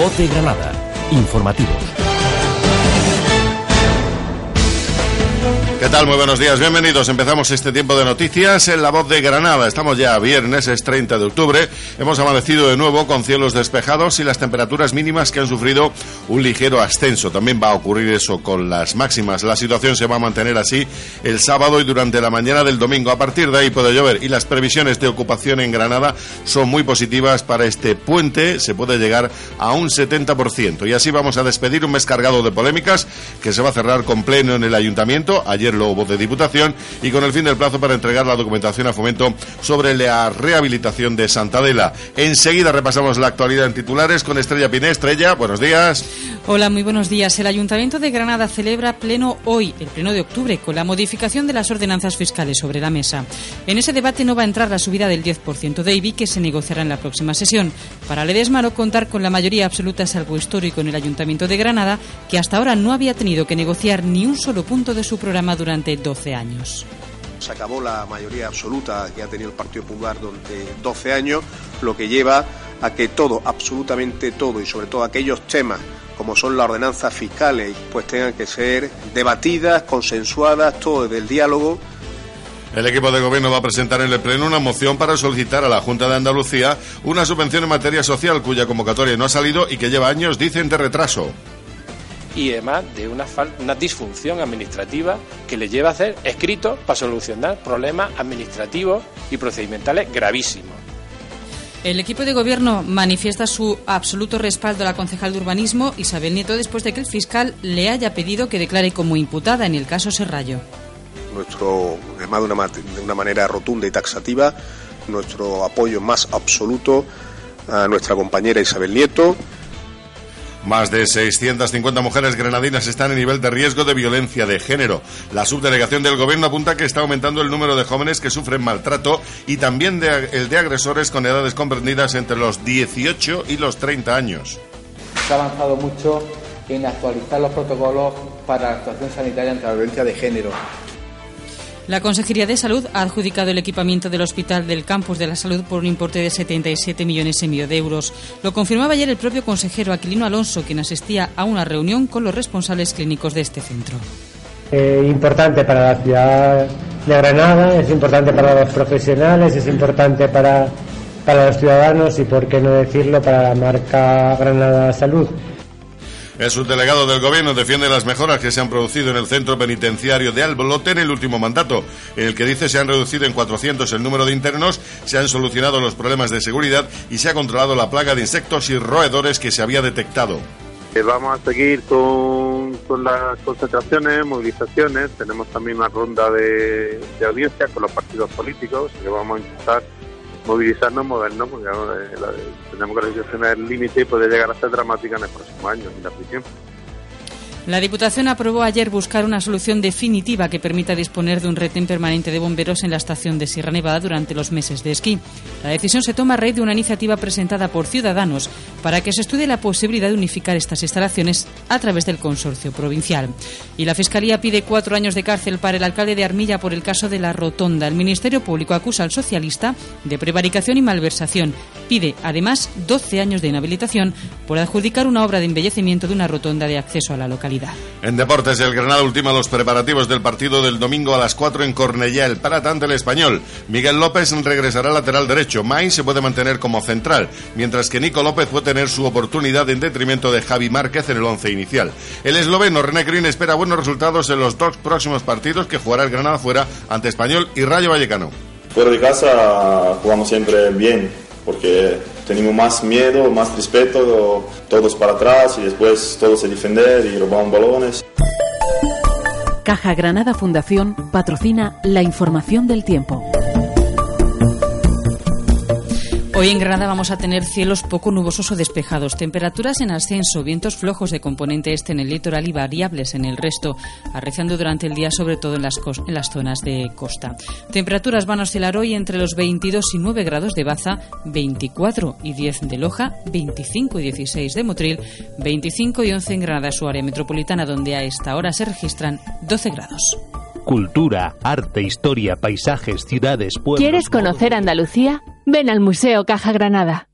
voz de Granada. Informativos. ¿Qué tal? Muy buenos días, bienvenidos. Empezamos este tiempo de noticias en La Voz de Granada. Estamos ya viernes, es 30 de octubre. Hemos amanecido de nuevo con cielos despejados y las temperaturas mínimas que han sufrido un ligero ascenso. También va a ocurrir eso con las máximas. La situación se va a mantener así el sábado y durante la mañana del domingo. A partir de ahí puede llover y las previsiones de ocupación en Granada son muy positivas para este puente. Se puede llegar a un 70%. Y así vamos a despedir un mes cargado de polémicas que se va a cerrar con pleno en el ayuntamiento. Ayer Lobo de Diputación y con el fin del plazo para entregar la documentación a fomento sobre la rehabilitación de Santadela. Enseguida repasamos la actualidad en titulares con Estrella Piné. Estrella, buenos días. Hola, muy buenos días. El Ayuntamiento de Granada celebra pleno hoy, el pleno de octubre, con la modificación de las ordenanzas fiscales sobre la mesa. En ese debate no va a entrar la subida del 10% de IBI que se negociará en la próxima sesión. Para Ledesma no contar con la mayoría absoluta salvo histórico en el Ayuntamiento de Granada, que hasta ahora no había tenido que negociar ni un solo punto de su programa durante 12 años. Se acabó la mayoría absoluta que ha tenido el Partido Popular durante 12 años, lo que lleva a que todo, absolutamente todo, y sobre todo aquellos temas como son las ordenanzas fiscales, pues tengan que ser debatidas, consensuadas, todo desde el diálogo. El equipo de gobierno va a presentar en el Pleno una moción para solicitar a la Junta de Andalucía una subvención en materia social cuya convocatoria no ha salido y que lleva años, dicen, de retraso y además de una, una disfunción administrativa que le lleva a hacer escritos para solucionar problemas administrativos y procedimentales gravísimos. El equipo de gobierno manifiesta su absoluto respaldo a la concejal de urbanismo Isabel Nieto después de que el fiscal le haya pedido que declare como imputada en el caso Serrallo. Nuestro, además de una, de una manera rotunda y taxativa, nuestro apoyo más absoluto a nuestra compañera Isabel Nieto más de 650 mujeres granadinas están en nivel de riesgo de violencia de género. La subdelegación del gobierno apunta que está aumentando el número de jóvenes que sufren maltrato y también el de agresores con edades comprendidas entre los 18 y los 30 años. Se ha avanzado mucho en actualizar los protocolos para la actuación sanitaria ante la violencia de género. La Consejería de Salud ha adjudicado el equipamiento del Hospital del Campus de la Salud por un importe de 77 millones y medio de euros. Lo confirmaba ayer el propio consejero Aquilino Alonso, quien asistía a una reunión con los responsables clínicos de este centro. Eh, importante para la ciudad de Granada, es importante para los profesionales, es importante para, para los ciudadanos y, por qué no decirlo, para la marca Granada Salud. El subdelegado del Gobierno defiende las mejoras que se han producido en el centro penitenciario de Albolote en el último mandato, en el que dice se han reducido en 400 el número de internos, se han solucionado los problemas de seguridad y se ha controlado la plaga de insectos y roedores que se había detectado. Eh, vamos a seguir con, las concentraciones, movilizaciones. Tenemos también una ronda de, de audiencia con los partidos políticos que vamos a intentar movilizarnos, movernos, porque tenemos que reducir el límite y puede llegar a ser dramática en el próximo año, en la prisión. La Diputación aprobó ayer buscar una solución definitiva que permita disponer de un retén permanente de bomberos en la estación de Sierra Nevada durante los meses de esquí. La decisión se toma a raíz de una iniciativa presentada por Ciudadanos para que se estudie la posibilidad de unificar estas instalaciones a través del consorcio provincial. Y la Fiscalía pide cuatro años de cárcel para el alcalde de Armilla por el caso de la Rotonda. El Ministerio Público acusa al socialista de prevaricación y malversación. Pide, además, 12 años de inhabilitación por adjudicar una obra de embellecimiento de una rotonda de acceso a la localidad. En deportes, el Granada ultima los preparativos del partido del domingo a las 4 en Cornellá, el Prat ante el Español. Miguel López regresará lateral derecho. Mai se puede mantener como central, mientras que Nico López puede tener su oportunidad en detrimento de Javi Márquez en el once inicial. El esloveno René Green espera buenos resultados en los dos próximos partidos que jugará el Granada fuera ante Español y Rayo Vallecano. Fuera de casa jugamos siempre bien, porque tenemos más miedo, más respeto, todos para atrás y después todos a defender y robar balones. Caja Granada Fundación patrocina la información del tiempo. Hoy en Granada vamos a tener cielos poco nubosos o despejados, temperaturas en ascenso, vientos flojos de componente este en el litoral y variables en el resto, arreciando durante el día sobre todo en las, en las zonas de costa. Temperaturas van a oscilar hoy entre los 22 y 9 grados de Baza, 24 y 10 de Loja, 25 y 16 de Motril, 25 y 11 en Granada, su área metropolitana, donde a esta hora se registran 12 grados. Cultura, arte, historia, paisajes, ciudades, pueblos. ¿Quieres conocer Andalucía? Ven al Museo Caja Granada.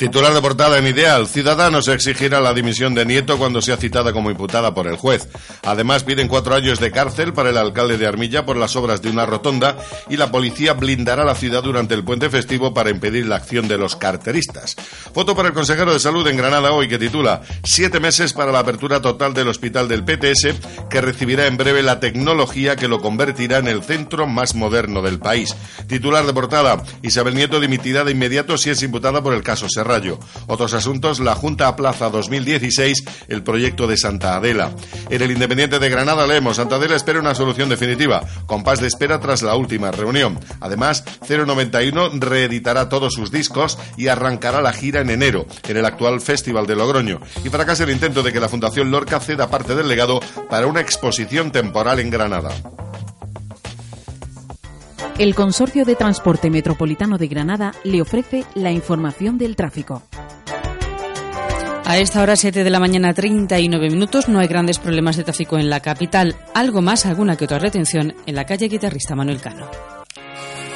Titular de portada en Ideal, Ciudadanos exigirá la dimisión de Nieto cuando sea citada como imputada por el juez. Además, piden cuatro años de cárcel para el alcalde de Armilla por las obras de una rotonda y la policía blindará la ciudad durante el puente festivo para impedir la acción de los carteristas. Foto para el consejero de salud en Granada hoy que titula Siete meses para la apertura total del hospital del PTS que recibirá en breve la tecnología que lo convertirá en el centro más moderno del país. Titular de portada, Isabel Nieto dimitirá de inmediato si es imputada por el caso Otros asuntos, la Junta aplaza 2016 el proyecto de Santa Adela. En el Independiente de Granada leemos, Santa Adela espera una solución definitiva, con de espera tras la última reunión. Además, 091 reeditará todos sus discos y arrancará la gira en enero, en el actual Festival de Logroño. Y fracasa el intento de que la Fundación Lorca ceda parte del legado para una exposición temporal en Granada. El Consorcio de Transporte Metropolitano de Granada le ofrece la información del tráfico. A esta hora 7 de la mañana 39 minutos no hay grandes problemas de tráfico en la capital. Algo más, alguna que otra retención en la calle Guitarrista Manuel Cano.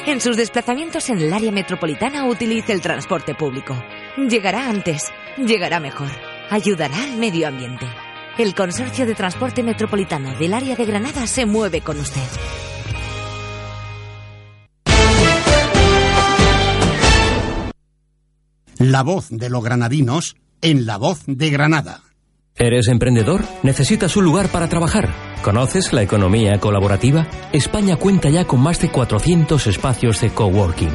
En sus desplazamientos en el área metropolitana utilice el transporte público. Llegará antes, llegará mejor, ayudará al medio ambiente. El Consorcio de Transporte Metropolitano del área de Granada se mueve con usted. La voz de los granadinos en La Voz de Granada. ¿Eres emprendedor? ¿Necesitas un lugar para trabajar? ¿Conoces la economía colaborativa? España cuenta ya con más de 400 espacios de coworking.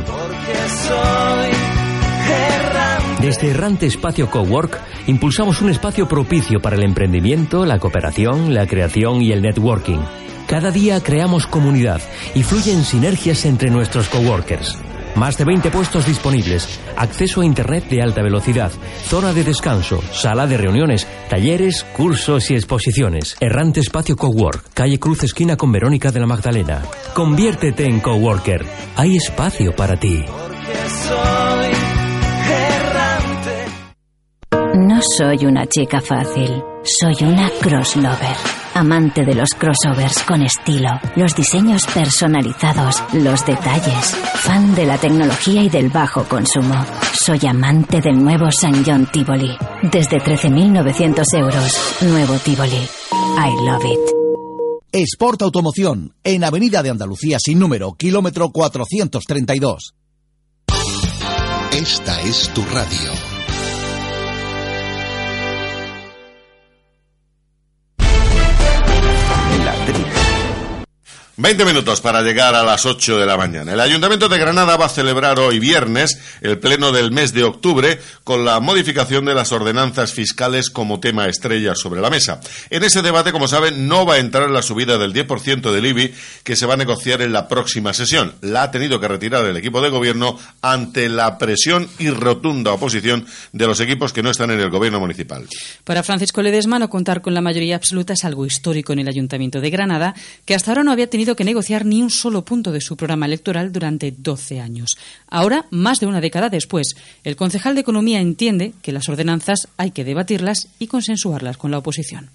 Desde Errante Espacio Cowork impulsamos un espacio propicio para el emprendimiento, la cooperación, la creación y el networking. Cada día creamos comunidad y fluyen sinergias entre nuestros coworkers. Más de 20 puestos disponibles, acceso a Internet de alta velocidad, zona de descanso, sala de reuniones, talleres, cursos y exposiciones. Errante Espacio Cowork, calle Cruz esquina con Verónica de la Magdalena. Conviértete en coworker. Hay espacio para ti. No soy una chica fácil, soy una crosslover. Amante de los crossovers con estilo, los diseños personalizados, los detalles. Fan de la tecnología y del bajo consumo. Soy amante del nuevo San John Tivoli. Desde 13.900 euros. Nuevo Tivoli. I love it. Sport Automoción, en Avenida de Andalucía sin número, kilómetro 432. Esta es tu radio. 20 minutos para llegar a las 8 de la mañana. El Ayuntamiento de Granada va a celebrar hoy viernes el pleno del mes de octubre con la modificación de las ordenanzas fiscales como tema estrella sobre la mesa. En ese debate, como saben, no va a entrar la subida del 10% del IBI que se va a negociar en la próxima sesión. La ha tenido que retirar el equipo de gobierno ante la presión y rotunda oposición de los equipos que no están en el gobierno municipal. Para Francisco Ledesma, no contar con la mayoría absoluta es algo histórico en el Ayuntamiento de Granada, que hasta ahora no había tenido que negociar ni un solo punto de su programa electoral durante 12 años. Ahora, más de una década después, el concejal de Economía entiende que las ordenanzas hay que debatirlas y consensuarlas con la oposición.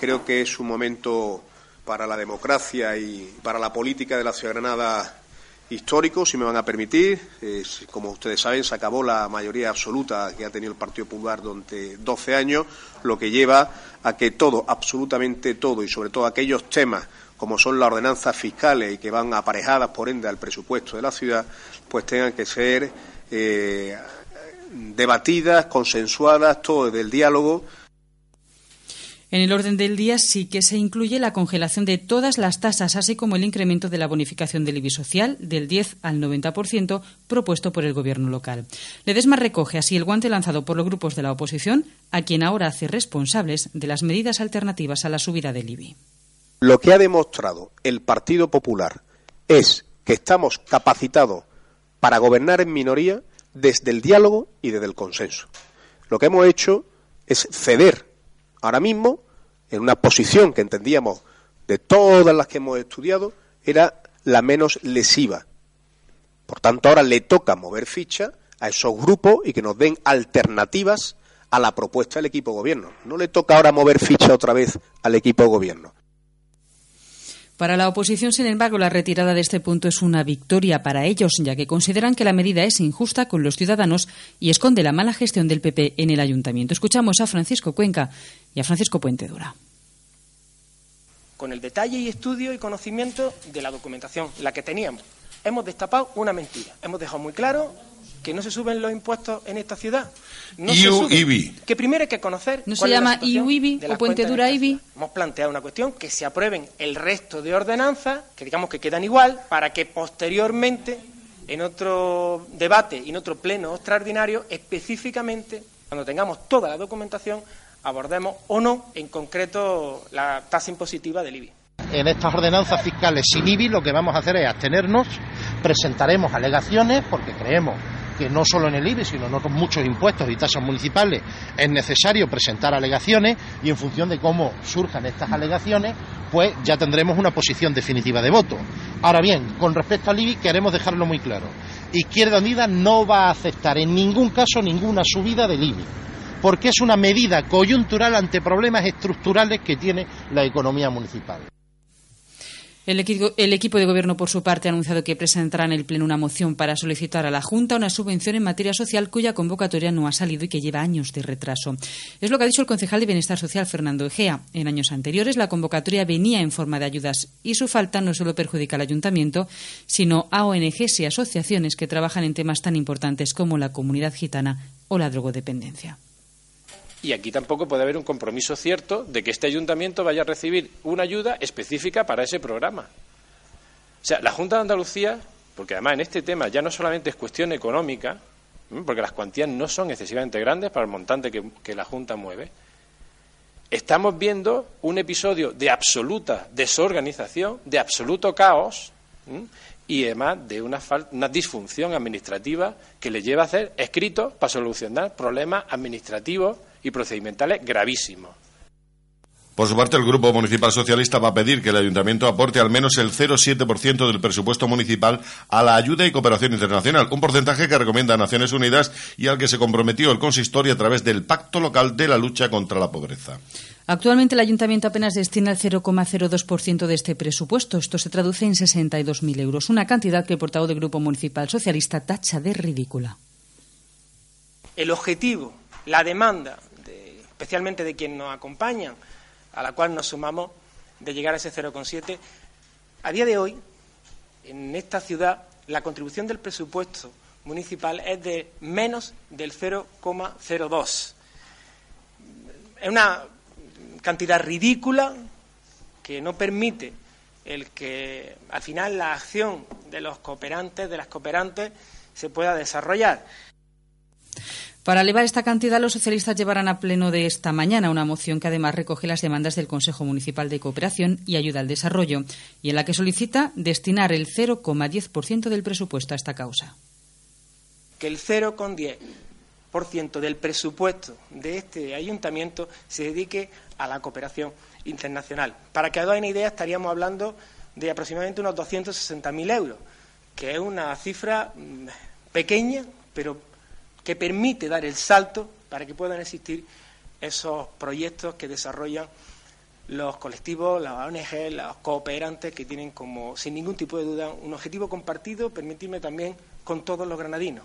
Creo que es un momento para la democracia y para la política de la ciudad de Granada histórico, si me van a permitir. como ustedes saben, se acabó la mayoría absoluta que ha tenido el Partido Popular durante 12 años, lo que lleva a que todo, absolutamente todo, y sobre todo aquellos temas como son las ordenanzas fiscales y que van aparejadas, por ende, al presupuesto de la ciudad, pues tengan que ser eh, debatidas, consensuadas, todo desde el diálogo. En el orden del día sí que se incluye la congelación de todas las tasas, así como el incremento de la bonificación del IBI social del 10 al 90% propuesto por el Gobierno local. Ledesma recoge así el guante lanzado por los grupos de la oposición, a quien ahora hace responsables de las medidas alternativas a la subida del IBI. Lo que ha demostrado el Partido Popular es que estamos capacitados para gobernar en minoría desde el diálogo y desde el consenso. Lo que hemos hecho es ceder ahora mismo en una posición que entendíamos de todas las que hemos estudiado era la menos lesiva. Por tanto, ahora le toca mover ficha a esos grupos y que nos den alternativas a la propuesta del equipo gobierno. No le toca ahora mover ficha otra vez al equipo gobierno. Para la oposición, sin embargo, la retirada de este punto es una victoria para ellos, ya que consideran que la medida es injusta con los ciudadanos y esconde la mala gestión del PP en el ayuntamiento. Escuchamos a Francisco Cuenca y a Francisco Puente Dura. Con el detalle y estudio y conocimiento de la documentación, la que teníamos, hemos destapado una mentira. Hemos dejado muy claro que no se suben los impuestos en esta ciudad. No Que primero hay que conocer. ¿No se llama IUIBI o Puente Dura IBI? Hemos planteado una cuestión que se aprueben el resto de ordenanzas, que digamos que quedan igual, para que posteriormente, en otro debate y en otro pleno extraordinario, específicamente, cuando tengamos toda la documentación, abordemos o no en concreto la tasa impositiva del IBI. En estas ordenanzas fiscales sin IBI lo que vamos a hacer es abstenernos, presentaremos alegaciones porque creemos que no solo en el IBI, sino en otros muchos impuestos y tasas municipales es necesario presentar alegaciones y en función de cómo surjan estas alegaciones, pues ya tendremos una posición definitiva de voto. Ahora bien, con respecto al IBI queremos dejarlo muy claro. Izquierda Unida no va a aceptar en ningún caso ninguna subida del IBI porque es una medida coyuntural ante problemas estructurales que tiene la economía municipal. El equipo, de Gobierno, por su parte, ha anunciado que presentará en el Pleno una moción para solicitar a la Junta una subvención en materia social cuya convocatoria no ha salido y que lleva años de retraso. Es lo que ha dicho el concejal de Bienestar Social, Fernando Egea. En años anteriores, la convocatoria venía en forma de ayudas y su falta no solo perjudica al Ayuntamiento, sino a ONGs y asociaciones que trabajan en temas tan importantes como la comunidad gitana o la drogodependencia. Y aquí tampoco puede haber un compromiso cierto de que este ayuntamiento vaya a recibir una ayuda específica para ese programa. O sea, la Junta de Andalucía, porque además en este tema ya no solamente es cuestión económica, porque las cuantías no son excesivamente grandes para el montante que, la Junta mueve, estamos viendo un episodio de absoluta desorganización, de absoluto caos y además de una, una disfunción administrativa que le lleva a hacer escritos para solucionar problemas administrativos y procedimentales gravísimos. Por su parte, el Grupo Municipal Socialista va a pedir que el Ayuntamiento aporte al menos el 0,7% del presupuesto municipal a la ayuda y cooperación internacional, un porcentaje que recomienda a Naciones Unidas y al que se comprometió el consistorio a través del Pacto Local de la Lucha contra la Pobreza. Actualmente el Ayuntamiento apenas destina el 0,02% de este presupuesto. Esto se traduce en 62.000 euros, una cantidad que el portavoz del Grupo Municipal Socialista tacha de ridícula. El objetivo, la demanda especialmente de quienes nos acompañan, a la cual nos sumamos, de llegar a ese 0,7. A día de hoy, en esta ciudad, la contribución del presupuesto municipal es de menos del 0,02. Es una cantidad ridícula que no permite el que al final la acción de los cooperantes, de las cooperantes, se pueda desarrollar. Para elevar esta cantidad, los socialistas llevarán a pleno de esta mañana una moción que además recoge las demandas del Consejo Municipal de Cooperación y Ayuda al Desarrollo y en la que solicita destinar el 0,10% del presupuesto a esta causa. Que el 0,10% del presupuesto de este ayuntamiento se dedique a la cooperación internacional. Para que hagan una idea, estaríamos hablando de aproximadamente unos 260.000 euros, que es una cifra mm, pequeña, pero que permite dar el salto para que puedan existir esos proyectos que desarrollan los colectivos, las ONG, los cooperantes que tienen como, sin ningún tipo de duda, un objetivo compartido, permitirme también con todos los granadinos.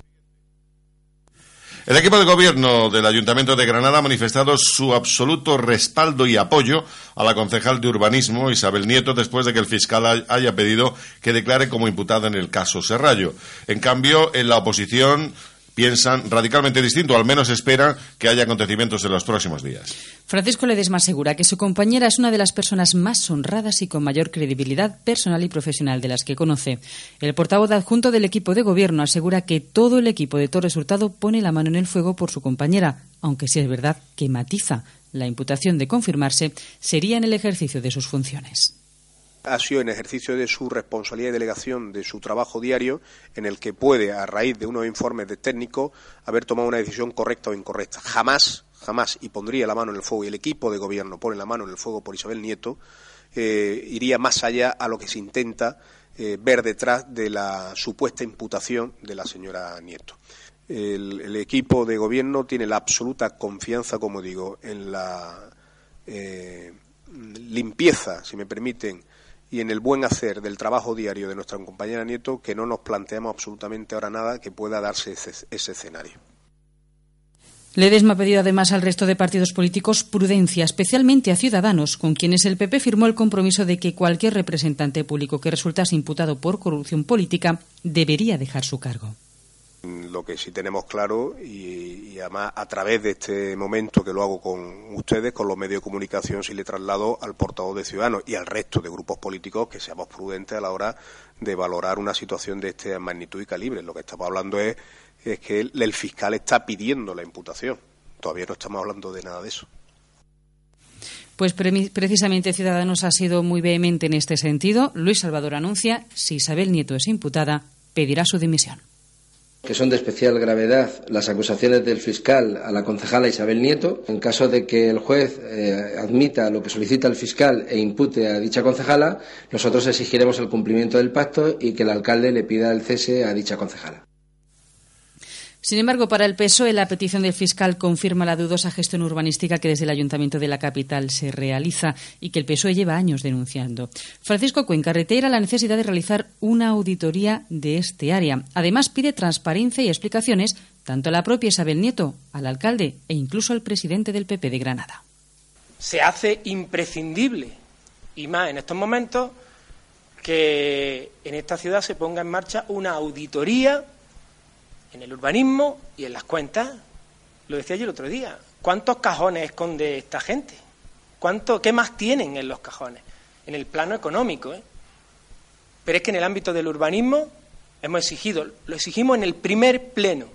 El equipo de gobierno del Ayuntamiento de Granada ha manifestado su absoluto respaldo y apoyo a la concejal de urbanismo Isabel Nieto después de que el fiscal haya pedido que declare como imputada en el caso Serrallo. En cambio, en la oposición piensan radicalmente distinto, al menos esperan que haya acontecimientos en los próximos días. Francisco Ledesma asegura que su compañera es una de las personas más honradas y con mayor credibilidad personal y profesional de las que conoce. El portavoz adjunto del equipo de gobierno asegura que todo el equipo de Torres Hurtado pone la mano en el fuego por su compañera, aunque sí es verdad que matiza. La imputación de confirmarse sería en el ejercicio de sus funciones ha sido en ejercicio de su responsabilidad y delegación de su trabajo diario, en el que puede, a raíz de unos informes de técnico, haber tomado una decisión correcta o incorrecta. Jamás, jamás, y pondría la mano en el fuego, y el equipo de gobierno pone la mano en el fuego por Isabel Nieto, eh, iría más allá a lo que se intenta eh, ver detrás de la supuesta imputación de la señora Nieto. El, equipo de gobierno tiene la absoluta confianza, como digo, en la eh, limpieza, si me permiten, y en el buen hacer del trabajo diario de nuestra compañera Nieto que no nos planteamos absolutamente ahora nada que pueda darse ese, escenario. Ledesma ha pedido además al resto de partidos políticos prudencia, especialmente a Ciudadanos, con quienes el PP firmó el compromiso de que cualquier representante público que resultase imputado por corrupción política debería dejar su cargo. Lo que sí tenemos claro, y, además a través de este momento que lo hago con ustedes, con los medios de comunicación, sí le traslado al portavoz de Ciudadanos y al resto de grupos políticos que seamos prudentes a la hora de valorar una situación de esta magnitud y calibre. Lo que estamos hablando es, que el fiscal está pidiendo la imputación. Todavía no estamos hablando de nada de eso. Pues precisamente Ciudadanos ha sido muy vehemente en este sentido. Luis Salvador anuncia, si Isabel Nieto es imputada, pedirá su dimisión que son de especial gravedad las acusaciones del fiscal a la concejala Isabel Nieto. En caso de que el juez eh, admita lo que solicita el fiscal e impute a dicha concejala, nosotros exigiremos el cumplimiento del pacto y que el alcalde le pida el cese a dicha concejala. Sin embargo, para el PSOE, la petición del fiscal confirma la dudosa gestión urbanística que desde el Ayuntamiento de la capital se realiza y que el PSOE lleva años denunciando. Francisco Cuenca reitera la necesidad de realizar una auditoría de este área. Además, pide transparencia y explicaciones tanto a la propia Isabel Nieto, al alcalde e incluso al presidente del PP de Granada. Se hace imprescindible, y más en estos momentos, que en esta ciudad se ponga en marcha una auditoría en el urbanismo y en las cuentas. Lo decía yo el otro día. ¿Cuántos cajones esconde esta gente? ¿Cuánto, ¿Qué más tienen en los cajones? En el plano económico. ¿eh? Pero es que en el ámbito del urbanismo hemos exigido, lo exigimos en el primer pleno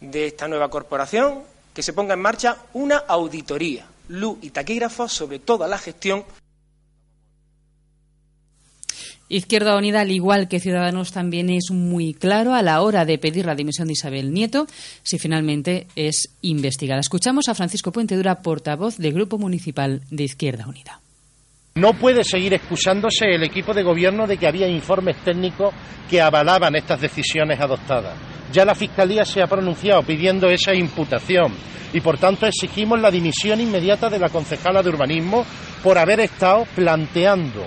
de esta nueva corporación, que se ponga en marcha una auditoría, luz y taquígrafos sobre toda la gestión Izquierda Unida, al igual que Ciudadanos, también es muy claro a la hora de pedir la dimisión de Isabel Nieto si finalmente es investigada. Escuchamos a Francisco Puente Dura, portavoz del Grupo Municipal de Izquierda Unida. No puede seguir excusándose el equipo de gobierno de que había informes técnicos que avalaban estas decisiones adoptadas. Ya la Fiscalía se ha pronunciado pidiendo esa imputación y, por tanto, exigimos la dimisión inmediata de la concejala de urbanismo por haber estado planteando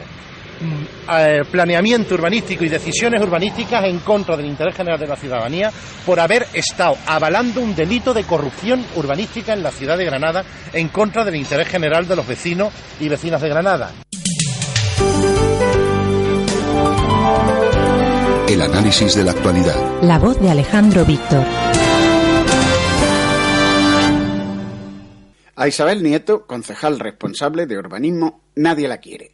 planeamiento urbanístico y decisiones urbanísticas en contra del interés general de la ciudadanía por haber estado avalando un delito de corrupción urbanística en la ciudad de Granada en contra del interés general de los vecinos y vecinas de Granada. El análisis de la actualidad. La voz de Alejandro Víctor. A Isabel Nieto, concejal responsable de urbanismo, nadie la quiere.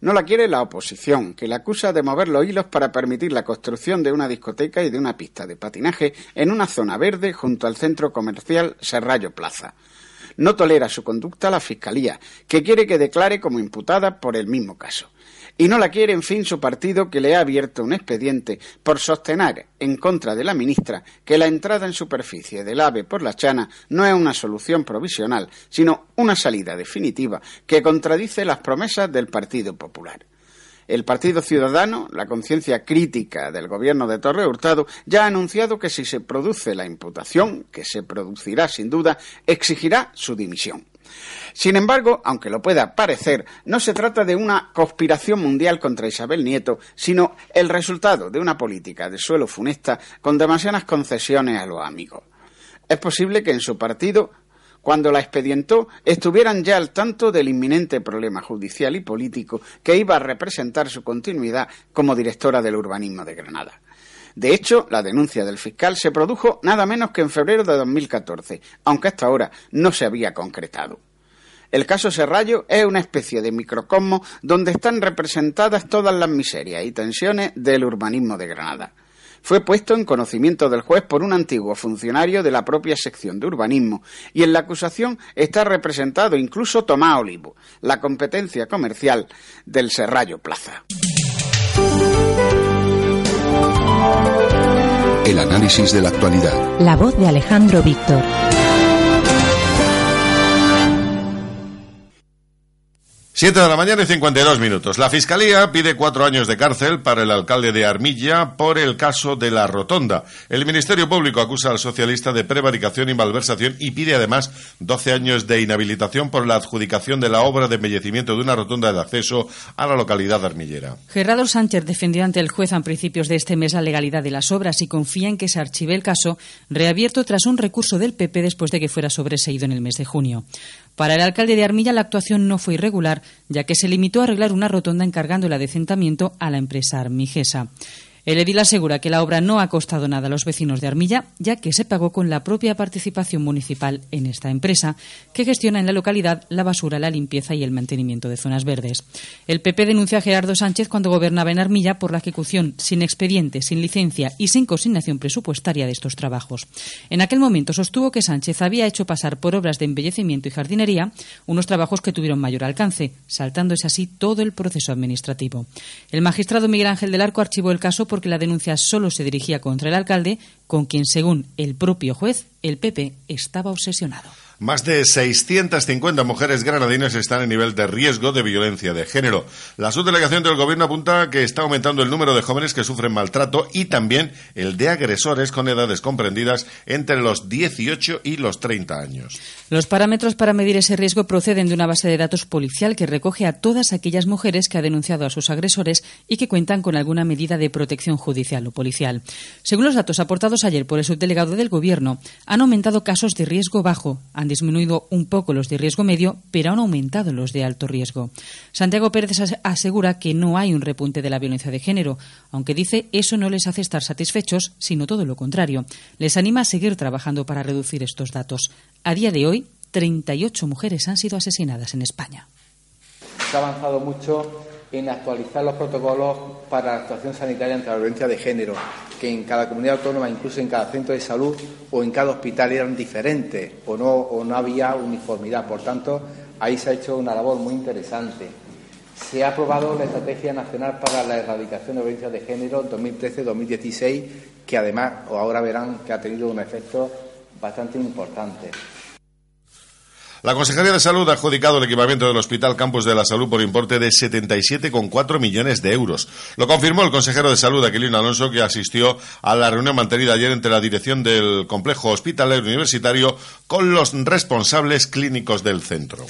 No la quiere la oposición, que la acusa de mover los hilos para permitir la construcción de una discoteca y de una pista de patinaje en una zona verde junto al centro comercial Serrallo Plaza. No tolera su conducta la Fiscalía, que quiere que declare como imputada por el mismo caso y no la quiere, en fin, su partido que le ha abierto un expediente por sostener en contra de la ministra que la entrada en superficie del AVE por la Chana no es una solución provisional, sino una salida definitiva que contradice las promesas del Partido Popular. El Partido Ciudadano, la conciencia crítica del gobierno de Torre Hurtado, ya ha anunciado que si se produce la imputación, que se producirá sin duda, exigirá su dimisión. Sin embargo, aunque lo pueda parecer, no se trata de una conspiración mundial contra Isabel Nieto, sino el resultado de una política de suelo funesta con demasiadas concesiones a los amigos. Es posible que en su partido cuando la expedientó, estuvieran ya al tanto del inminente problema judicial y político que iba a representar su continuidad como directora del urbanismo de Granada. De hecho, la denuncia del fiscal se produjo nada menos que en febrero de 2014, aunque hasta ahora no se había concretado. El caso Serrallo es una especie de microcosmo donde están representadas todas las miserias y tensiones del urbanismo de Granada. Fue puesto en conocimiento del juez por un antiguo funcionario de la propia sección de urbanismo y en la acusación está representado incluso Tomás Olivo, la competencia comercial del Serrallo Plaza. El análisis de la actualidad. La voz de Alejandro Víctor. Siete de la mañana y 52 minutos. La Fiscalía pide cuatro años de cárcel para el alcalde de Armilla por el caso de la rotonda. El Ministerio Público acusa al socialista de prevaricación y malversación y pide además 12 años de inhabilitación por la adjudicación de la obra de embellecimiento de una rotonda de acceso a la localidad armillera. Gerardo Sánchez defendió ante el juez a principios de este mes la legalidad de las obras y confía en que se archive el caso, reabierto tras un recurso del PP después de que fuera sobreseído en el mes de junio. Para el alcalde de Armilla la actuación no fue irregular, ya que se limitó a arreglar una rotonda encargando el adecentamiento a la empresa armigesa. El edil asegura que la obra no ha costado nada a los vecinos de Armilla, ya que se pagó con la propia participación municipal en esta empresa, que gestiona en la localidad la basura, la limpieza y el mantenimiento de zonas verdes. El PP denuncia a Gerardo Sánchez cuando gobernaba en Armilla por la ejecución sin expediente, sin licencia y sin consignación presupuestaria de estos trabajos. En aquel momento sostuvo que Sánchez había hecho pasar por obras de embellecimiento y jardinería unos trabajos que tuvieron mayor alcance, saltándose así todo el proceso administrativo. El magistrado Miguel Ángel del Arco archivó el caso por porque la denuncia solo se dirigía contra el alcalde, con quien, según el propio juez, el PP estaba obsesionado. Más de 650 mujeres granadinas están en nivel de riesgo de violencia de género. La subdelegación del Gobierno apunta que está aumentando el número de jóvenes que sufren maltrato y también el de agresores con edades comprendidas entre los 18 y los 30 años. Los parámetros para medir ese riesgo proceden de una base de datos policial que recoge a todas aquellas mujeres que ha denunciado a sus agresores y que cuentan con alguna medida de protección judicial o policial. Según los datos aportados ayer por el subdelegado del Gobierno, han aumentado casos de riesgo bajo, han disminuido un poco los de riesgo medio, pero han aumentado los de alto riesgo. Santiago Pérez asegura que no hay un repunte de la violencia de género, aunque dice eso no les hace estar satisfechos, sino todo lo contrario. Les anima a seguir trabajando para reducir estos datos. A día de hoy, 38 mujeres han sido asesinadas en España. Se ha avanzado mucho en actualizar los protocolos para la actuación sanitaria ante la violencia de género, que en cada comunidad autónoma, incluso en cada centro de salud o en cada hospital eran diferentes o no, o no había uniformidad. Por tanto, ahí se ha hecho una labor muy interesante. Se ha aprobado la Estrategia Nacional para la Erradicación de Violencia de Género 2013-2016, que además, ahora verán, que ha tenido un efecto bastante importante. La Consejería de Salud ha adjudicado el equipamiento del Hospital Campus de la Salud por importe de 77,4 millones de euros. Lo confirmó el consejero de Salud, Aquilino Alonso, que asistió a la reunión mantenida ayer entre la dirección del complejo hospitalario universitario con los responsables clínicos del centro.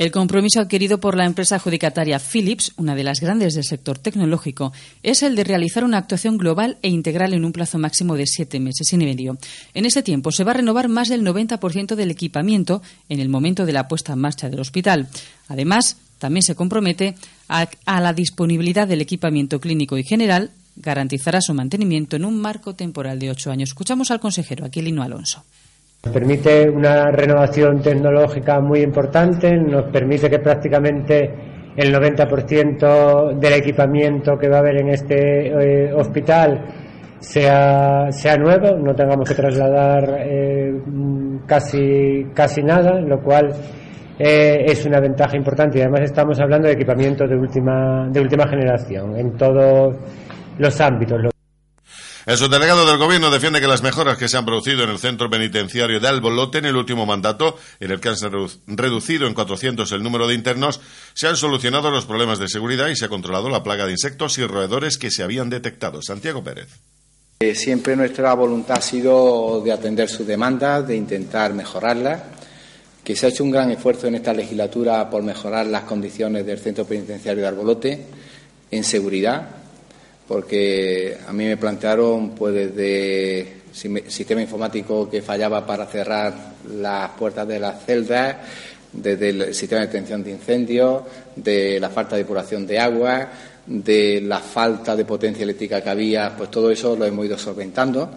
El compromiso adquirido por la empresa adjudicataria Philips, una de las grandes del sector tecnológico, es el de realizar una actuación global e integral en un plazo máximo de siete meses y medio. En ese tiempo se va a renovar más del 90% del equipamiento en el momento de la puesta en marcha del hospital. Además, también se compromete a, a la disponibilidad del equipamiento clínico y general, garantizará su mantenimiento en un marco temporal de ocho años. Escuchamos al consejero Aquilino Alonso. Nos permite una renovación tecnológica muy importante, nos permite que prácticamente el 90% del equipamiento que va a haber en este eh, hospital sea, sea nuevo, no tengamos que trasladar eh, casi, casi nada, lo cual eh, es una ventaja importante y además estamos hablando de equipamiento de última, de última generación en todos los ámbitos. El subdelegado del Gobierno defiende que las mejoras que se han producido en el centro penitenciario de Albolote en el último mandato, en el que han reducido en 400 el número de internos, se han solucionado los problemas de seguridad y se ha controlado la plaga de insectos y roedores que se habían detectado. Santiago Pérez. Eh, siempre nuestra voluntad ha sido de atender sus demandas, de intentar mejorarlas, que se ha hecho un gran esfuerzo en esta legislatura por mejorar las condiciones del centro penitenciario de Arbolote en seguridad, porque a mí me plantearon pues desde sistema informático que fallaba para cerrar las puertas de las celdas, desde el sistema de detención de incendios, de la falta de depuración de agua, de la falta de potencia eléctrica que había, pues todo eso lo hemos ido solventando.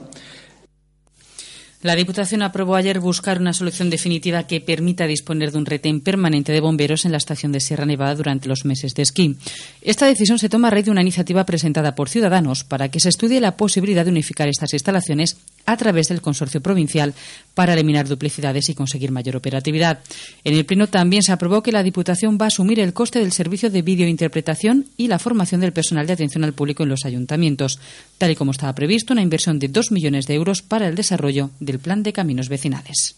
La Diputación aprobó ayer buscar una solución definitiva que permita disponer de un retén permanente de bomberos en la estación de Sierra Nevada durante los meses de esquí. Esta decisión se toma a raíz de una iniciativa presentada por Ciudadanos para que se estudie la posibilidad de unificar estas instalaciones a través del consorcio provincial para eliminar duplicidades y conseguir mayor operatividad. En el Pleno también se aprobó que la Diputación va a asumir el coste del servicio de videointerpretación y la formación del personal de atención al público en los ayuntamientos, tal y como estaba previsto una inversión de dos millones de euros para el desarrollo del Plan de Caminos Vecinales.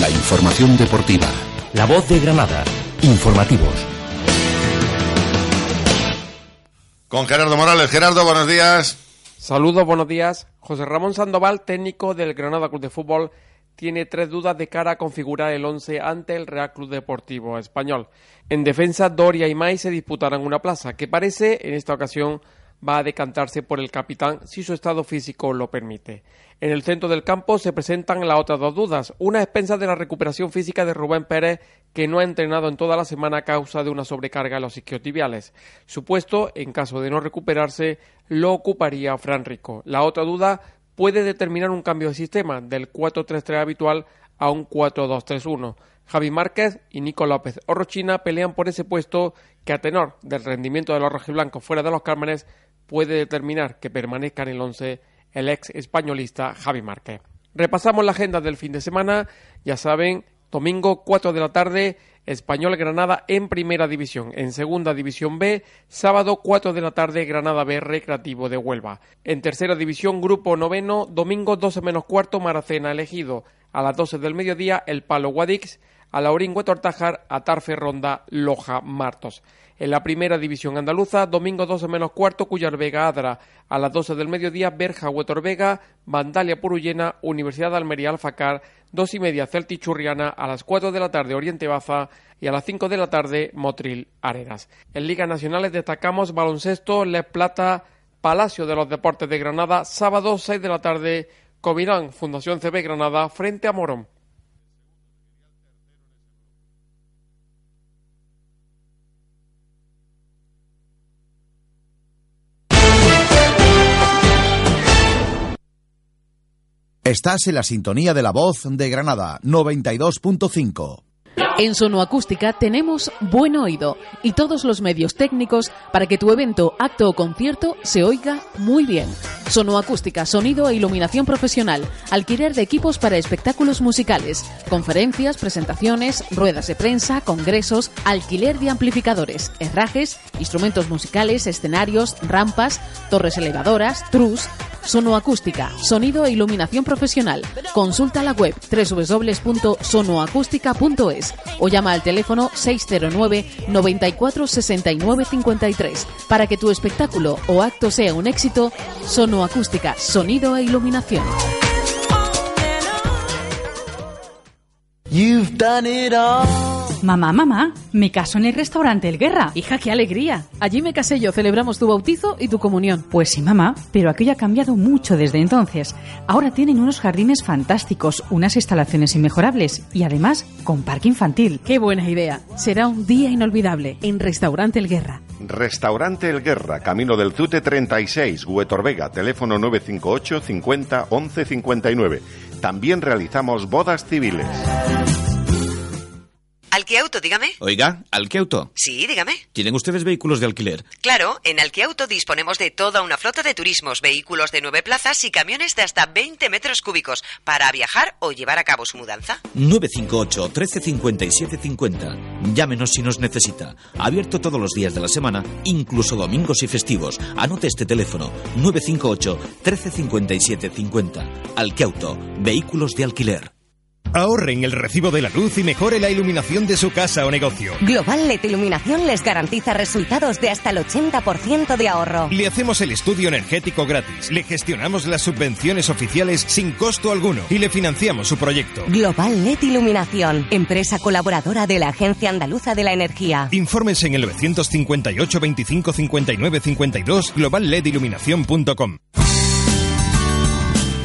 La información deportiva La voz de Granada. Informativos. Con Gerardo Morales. Gerardo, buenos días. Saludos, buenos días. José Ramón Sandoval, técnico del Granada Club de Fútbol, tiene tres dudas de cara a configurar el once ante el Real Club Deportivo Español. En defensa, Doria y May se disputarán una plaza, que parece, en esta ocasión, va a decantarse por el capitán si su estado físico lo permite. En el centro del campo se presentan las otras dos dudas. Una expensa de la recuperación física de Rubén Pérez, que no ha entrenado en toda la semana a causa de una sobrecarga en los isquiotibiales. Su puesto, en caso de no recuperarse, lo ocuparía Fran Rico. La otra duda puede determinar un cambio de sistema del 4-3-3 habitual a un 4-2-3-1. Javi Márquez y Nico López Orochina pelean por ese puesto que a tenor del rendimiento de los rojiblancos fuera de los Cármenes puede determinar que permanezca en el once el ex españolista Javi Márquez. Repasamos la agenda del fin de semana. Ya saben, domingo 4 de la tarde, Español Granada en Primera División. En Segunda División B, sábado 4 de la tarde, Granada B Recreativo de Huelva. En Tercera División, Grupo Noveno, domingo 12 menos cuarto, Maracena elegido. A las 12 del mediodía, El Palo Guadix. A Laurín Huetortájar, Atarfe Ronda, Loja Martos. En la primera división andaluza, domingo 12 menos cuarto, Cuyar Vega Adra. A las 12 del mediodía, Berja Huetor Vega, Vandalia Purullena, Universidad de Almería Alfacar, dos y media Celti Churriana, a las 4 de la tarde Oriente Baza y a las 5 de la tarde Motril Arenas. En Ligas Nacionales destacamos baloncesto, Les Plata, Palacio de los Deportes de Granada, sábado 6 de la tarde, Covirán, Fundación CB Granada, frente a Morón. Estás en la sintonía de la voz de Granada 92.5. En Sonoacústica tenemos buen oído y todos los medios técnicos para que tu evento, acto o concierto se oiga muy bien. Sonoacústica, sonido e iluminación profesional, alquiler de equipos para espectáculos musicales, conferencias, presentaciones, ruedas de prensa, congresos, alquiler de amplificadores, herrajes, instrumentos musicales, escenarios, rampas, torres elevadoras, trus, Sonoacústica, sonido e iluminación profesional. Consulta la web www.sonoacústica.es o llama al teléfono 609 94 69 53 para que tu espectáculo o acto sea un éxito. Sonoacústica, sonido e iluminación. You've done it all. Mamá, mamá, me caso en el restaurante El Guerra. Hija, qué alegría. Allí me casé yo, celebramos tu bautizo y tu comunión. Pues sí, mamá, pero aquello ha cambiado mucho desde entonces. Ahora tienen unos jardines fantásticos, unas instalaciones inmejorables y además con parque infantil. Qué buena idea. Será un día inolvidable en Restaurante El Guerra. Restaurante El Guerra, Camino del Zute 36, Huetor Vega, teléfono 958 50 11 59. También realizamos bodas civiles. Alquiauto, dígame. Oiga, Alquiauto. Sí, dígame. ¿Tienen ustedes vehículos de alquiler? Claro, en Alquiauto disponemos de toda una flota de turismos, vehículos de nueve plazas y camiones de hasta 20 metros cúbicos para viajar o llevar a cabo su mudanza. 958 1357 50. Llámenos si nos necesita. Abierto todos los días de la semana, incluso domingos y festivos. Anote este teléfono 958 1357 50. Alquiauto, vehículos de alquiler. Ahorre en el recibo de la luz y mejore la iluminación de su casa o negocio. Global LED Iluminación les garantiza resultados de hasta el 80% de ahorro. Le hacemos el estudio energético gratis, le gestionamos las subvenciones oficiales sin costo alguno y le financiamos su proyecto. Global LED Iluminación, empresa colaboradora de la Agencia Andaluza de la Energía. Infórmese en el 958 25 59 52 globallediluminación.com.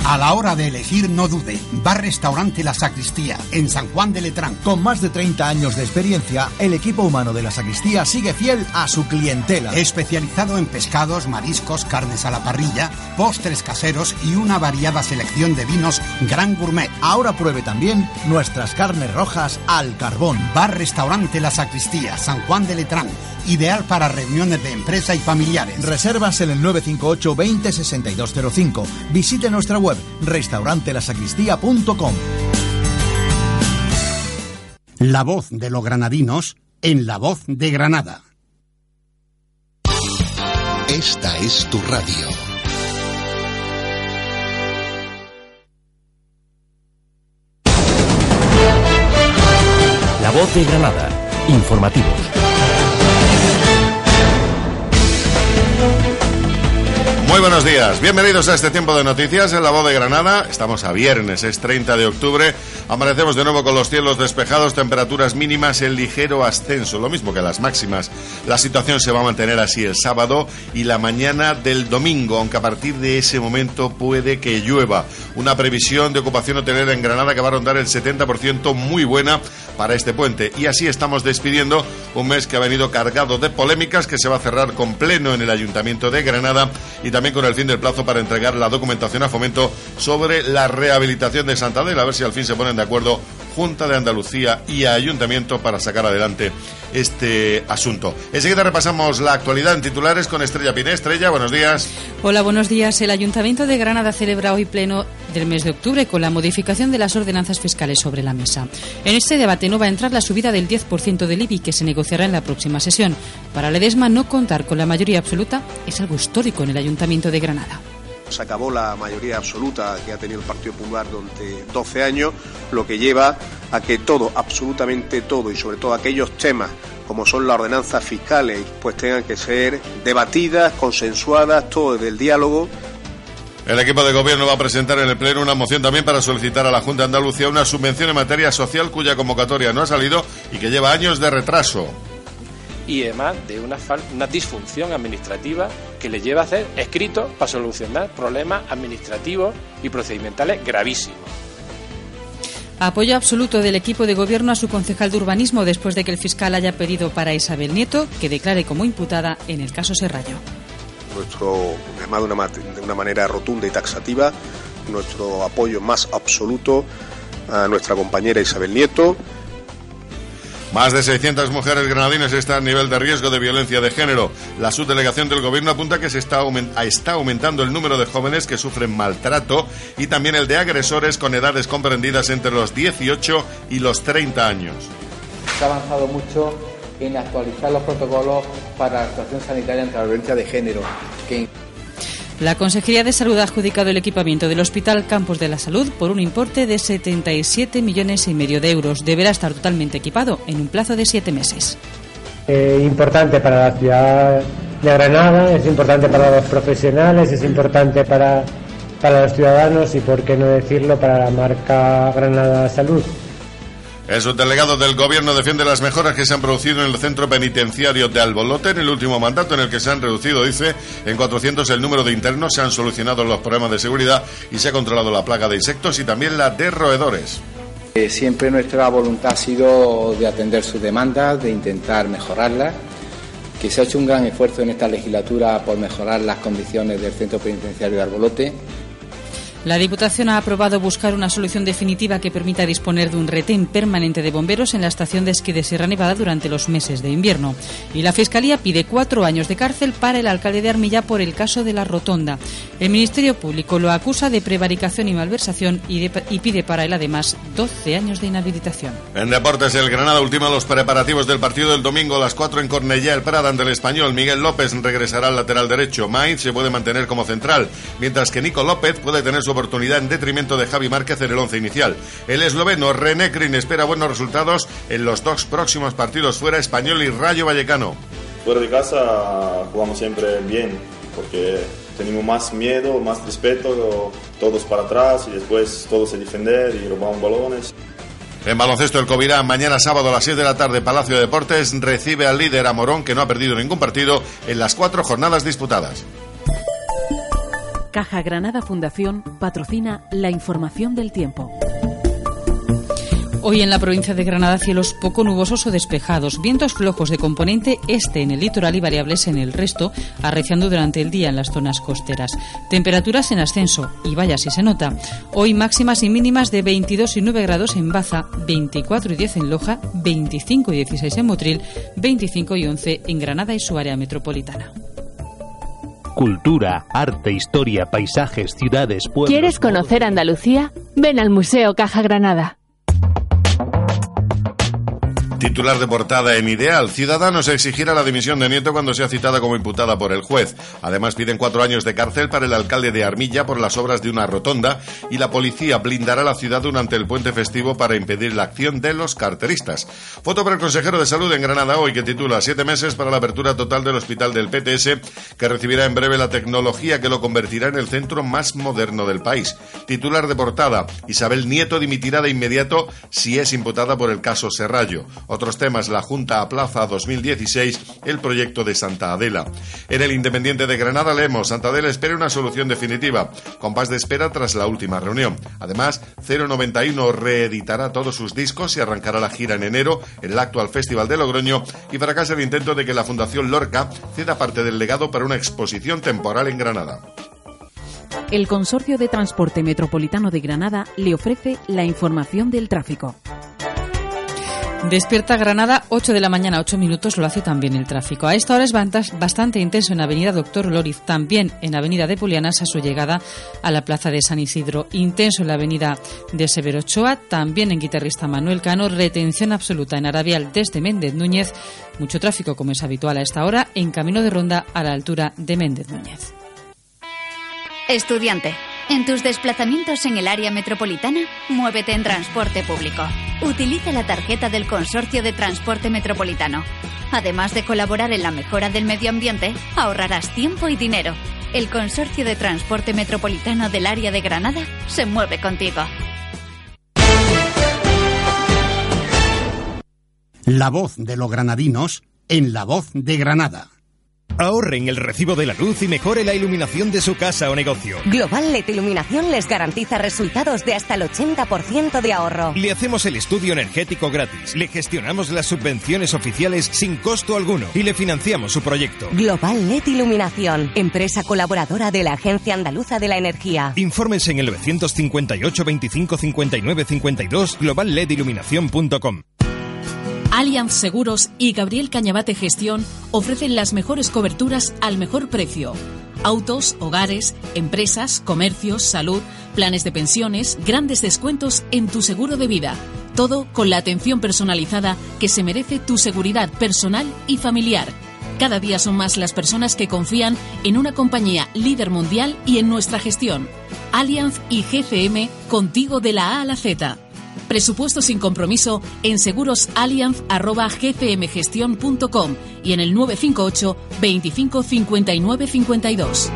A la hora de elegir, no dude. Bar Restaurante La Sacristía, en San Juan de Letrán. Con más de 30 años de experiencia, el equipo humano de la sacristía sigue fiel a su clientela. Especializado en pescados, mariscos, carnes a la parrilla, postres caseros y una variada selección de vinos Gran Gourmet. Ahora pruebe también nuestras carnes rojas al carbón. Bar Restaurante La Sacristía, San Juan de Letrán. Ideal para reuniones de empresa y familiares. Reservas en el 958 20 6205. Visite nuestra web restaurantelasacristía.com. La voz de los granadinos en la voz de Granada. Esta es tu radio. La Voz de Granada. Informativos. Muy buenos días, bienvenidos a este tiempo de noticias en la voz de Granada. Estamos a viernes, es 30 de octubre. Amanecemos de nuevo con los cielos despejados, temperaturas mínimas en ligero ascenso, lo mismo que las máximas. La situación se va a mantener así el sábado y la mañana del domingo, aunque a partir de ese momento puede que llueva. Una previsión de ocupación hotelera en Granada que va a rondar el 70%, muy buena para este puente. Y así estamos despidiendo un mes que ha venido cargado de polémicas, que se va a cerrar con pleno en el Ayuntamiento de Granada y también con el fin del plazo para entregar la documentación a fomento sobre la rehabilitación de Santa Adela, a ver si al fin se ponen de acuerdo Junta de Andalucía y Ayuntamiento para sacar adelante este asunto. Enseguida repasamos la actualidad en titulares con Estrella Piné. Estrella, buenos días. Hola, buenos días. El Ayuntamiento de Granada celebra hoy pleno del mes de octubre con la modificación de las ordenanzas fiscales sobre la mesa. En este debate no va a entrar la subida del 10% del IBI que se negociará en la próxima sesión. Para Ledesma, no contar con la mayoría absoluta es algo histórico en el Ayuntamiento de Granada. Se acabó la mayoría absoluta que ha tenido el Partido Popular durante 12 años, lo que lleva a que todo, absolutamente todo, y sobre todo aquellos temas como son las ordenanzas fiscales, pues tengan que ser debatidas, consensuadas, todo desde el diálogo. El equipo de gobierno va a presentar en el Pleno una moción también para solicitar a la Junta de Andalucía una subvención en materia social cuya convocatoria no ha salido y que lleva años de retraso y además de una, una disfunción administrativa que le lleva a hacer escritos para solucionar problemas administrativos y procedimentales gravísimos. Apoyo absoluto del equipo de gobierno a su concejal de urbanismo después de que el fiscal haya pedido para Isabel Nieto que declare como imputada en el caso Serrallo. Nuestro, además de una, de una manera rotunda y taxativa, nuestro apoyo más absoluto a nuestra compañera Isabel Nieto más de 600 mujeres granadinas están a nivel de riesgo de violencia de género. La subdelegación del gobierno apunta que se está, aumentando el número de jóvenes que sufren maltrato y también el de agresores con edades comprendidas entre los 18 y los 30 años. Se ha avanzado mucho en actualizar los protocolos para la actuación sanitaria ante la violencia de género, la Consejería de Salud ha adjudicado el equipamiento del Hospital Campos de la Salud por un importe de 77 millones y medio de euros. Deberá estar totalmente equipado en un plazo de siete meses. Eh, importante para la ciudad de Granada, es importante para los profesionales, es importante para, para los ciudadanos y, por qué no decirlo, para la marca Granada Salud. El subdelegado del Gobierno defiende las mejoras que se han producido en el centro penitenciario de Albolote en el último mandato, en el que se han reducido, dice, en 400 el número de internos, se han solucionado los problemas de seguridad y se ha controlado la plaga de insectos y también la de roedores. Eh, siempre nuestra voluntad ha sido de atender sus demandas, de intentar mejorarlas, que se ha hecho un gran esfuerzo en esta legislatura por mejorar las condiciones del centro penitenciario de Albolote la Diputación ha aprobado buscar una solución definitiva que permita disponer de un retén permanente de bomberos en la estación de esquí de Sierra Nevada durante los meses de invierno. Y la Fiscalía pide cuatro años de cárcel para el alcalde de Armilla por el caso de la Rotonda. El Ministerio Público lo acusa de prevaricación y malversación y, pide para él además 12 años de inhabilitación. En deportes, el Granada última los preparativos del partido del domingo a las 4 en Cornellá, el Prada ante el español. Miguel López regresará al lateral derecho. Maiz se puede mantener como central, mientras que Nico López puede tener su oportunidad en detrimento de Javi Márquez en el once inicial. El esloveno René Crin espera buenos resultados en los dos próximos partidos fuera Español y Rayo Vallecano. Fuera de casa jugamos siempre bien, porque tenemos más miedo, más respeto, todos para atrás y después todos a defender y robamos balones. En baloncesto, el Covirán, mañana sábado a las 7 de la tarde, Palacio de Deportes, recibe al líder Amorón, que no ha perdido ningún partido en las cuatro jornadas disputadas. Caja Granada Fundación patrocina la información del tiempo. Hoy en la provincia de Granada cielos poco nubosos o despejados, vientos flojos de componente este en el litoral y variables en el resto, arreciando durante el día en las zonas costeras. Temperaturas en ascenso, y vaya si se nota. Hoy máximas y mínimas de 22 y 9 grados en Baza, 24 y 10 en Loja, 25 y 16 en Motril, 25 y 11 en Granada y su área metropolitana cultura, arte, historia, paisajes, ciudades, pueblos. ¿Quieres conocer Andalucía? Ven al Museo Caja Granada. Titular de portada en Ideal. Ciudadanos exigirá la dimisión de Nieto cuando sea citada como imputada por el juez. Además piden cuatro años de cárcel para el alcalde de Armilla por las obras de una rotonda y la policía blindará la ciudad durante el puente festivo para impedir la acción de los carteristas. Foto para el consejero de salud en Granada hoy que titula Siete meses para la apertura total del hospital del PTS que recibirá en breve la tecnología que lo convertirá en el centro más moderno del país. Titular de portada. Isabel Nieto dimitirá de inmediato si es imputada por el caso Serrallo. Otros temas, la Junta aplaza 2016 el proyecto de Santa Adela. En el Independiente de Granada leemos, Santa Adela espera una solución definitiva, compás de espera tras la última reunión. Además, 091 reeditará todos sus discos y arrancará la gira en enero en el actual Festival de Logroño y fracasa el intento de que la Fundación Lorca ceda parte del legado para una exposición temporal en Granada. El Consorcio de Transporte Metropolitano de Granada le ofrece la información del tráfico. Despierta Granada, 8 de la mañana, 8 minutos, lo hace también el tráfico. A esta hora es bastante intenso en Avenida Doctor Loriz, también en Avenida de Pulianas a su llegada a la Plaza de San Isidro. Intenso en la Avenida de Severo Ochoa, también en Guitarrista Manuel Cano, retención absoluta en Arabial desde Méndez Núñez, mucho tráfico como es habitual a esta hora, en camino de ronda a la altura de Méndez Núñez. Estudiante. En tus desplazamientos en el área metropolitana, muévete en transporte público. Utiliza la tarjeta del Consorcio de Transporte Metropolitano. Además de colaborar en la mejora del medio ambiente, ahorrarás tiempo y dinero. El Consorcio de Transporte Metropolitano del área de Granada se mueve contigo. La voz de los granadinos en la voz de Granada. Ahorre en el recibo de la luz y mejore la iluminación de su casa o negocio. Global LED Iluminación les garantiza resultados de hasta el 80% de ahorro. Le hacemos el estudio energético gratis, le gestionamos las subvenciones oficiales sin costo alguno y le financiamos su proyecto. Global LED Iluminación, empresa colaboradora de la Agencia Andaluza de la Energía. Informes en el 958 25 59 52 globallediluminación.com. Allianz Seguros y Gabriel Cañabate Gestión ofrecen las mejores coberturas al mejor precio. Autos, hogares, empresas, comercios, salud, planes de pensiones, grandes descuentos en tu seguro de vida. Todo con la atención personalizada que se merece tu seguridad personal y familiar. Cada día son más las personas que confían en una compañía líder mundial y en nuestra gestión. Allianz y GCM contigo de la A a la Z. Presupuesto sin compromiso en segurosallianz.gcmgestion.com y en el 958 25 59 52.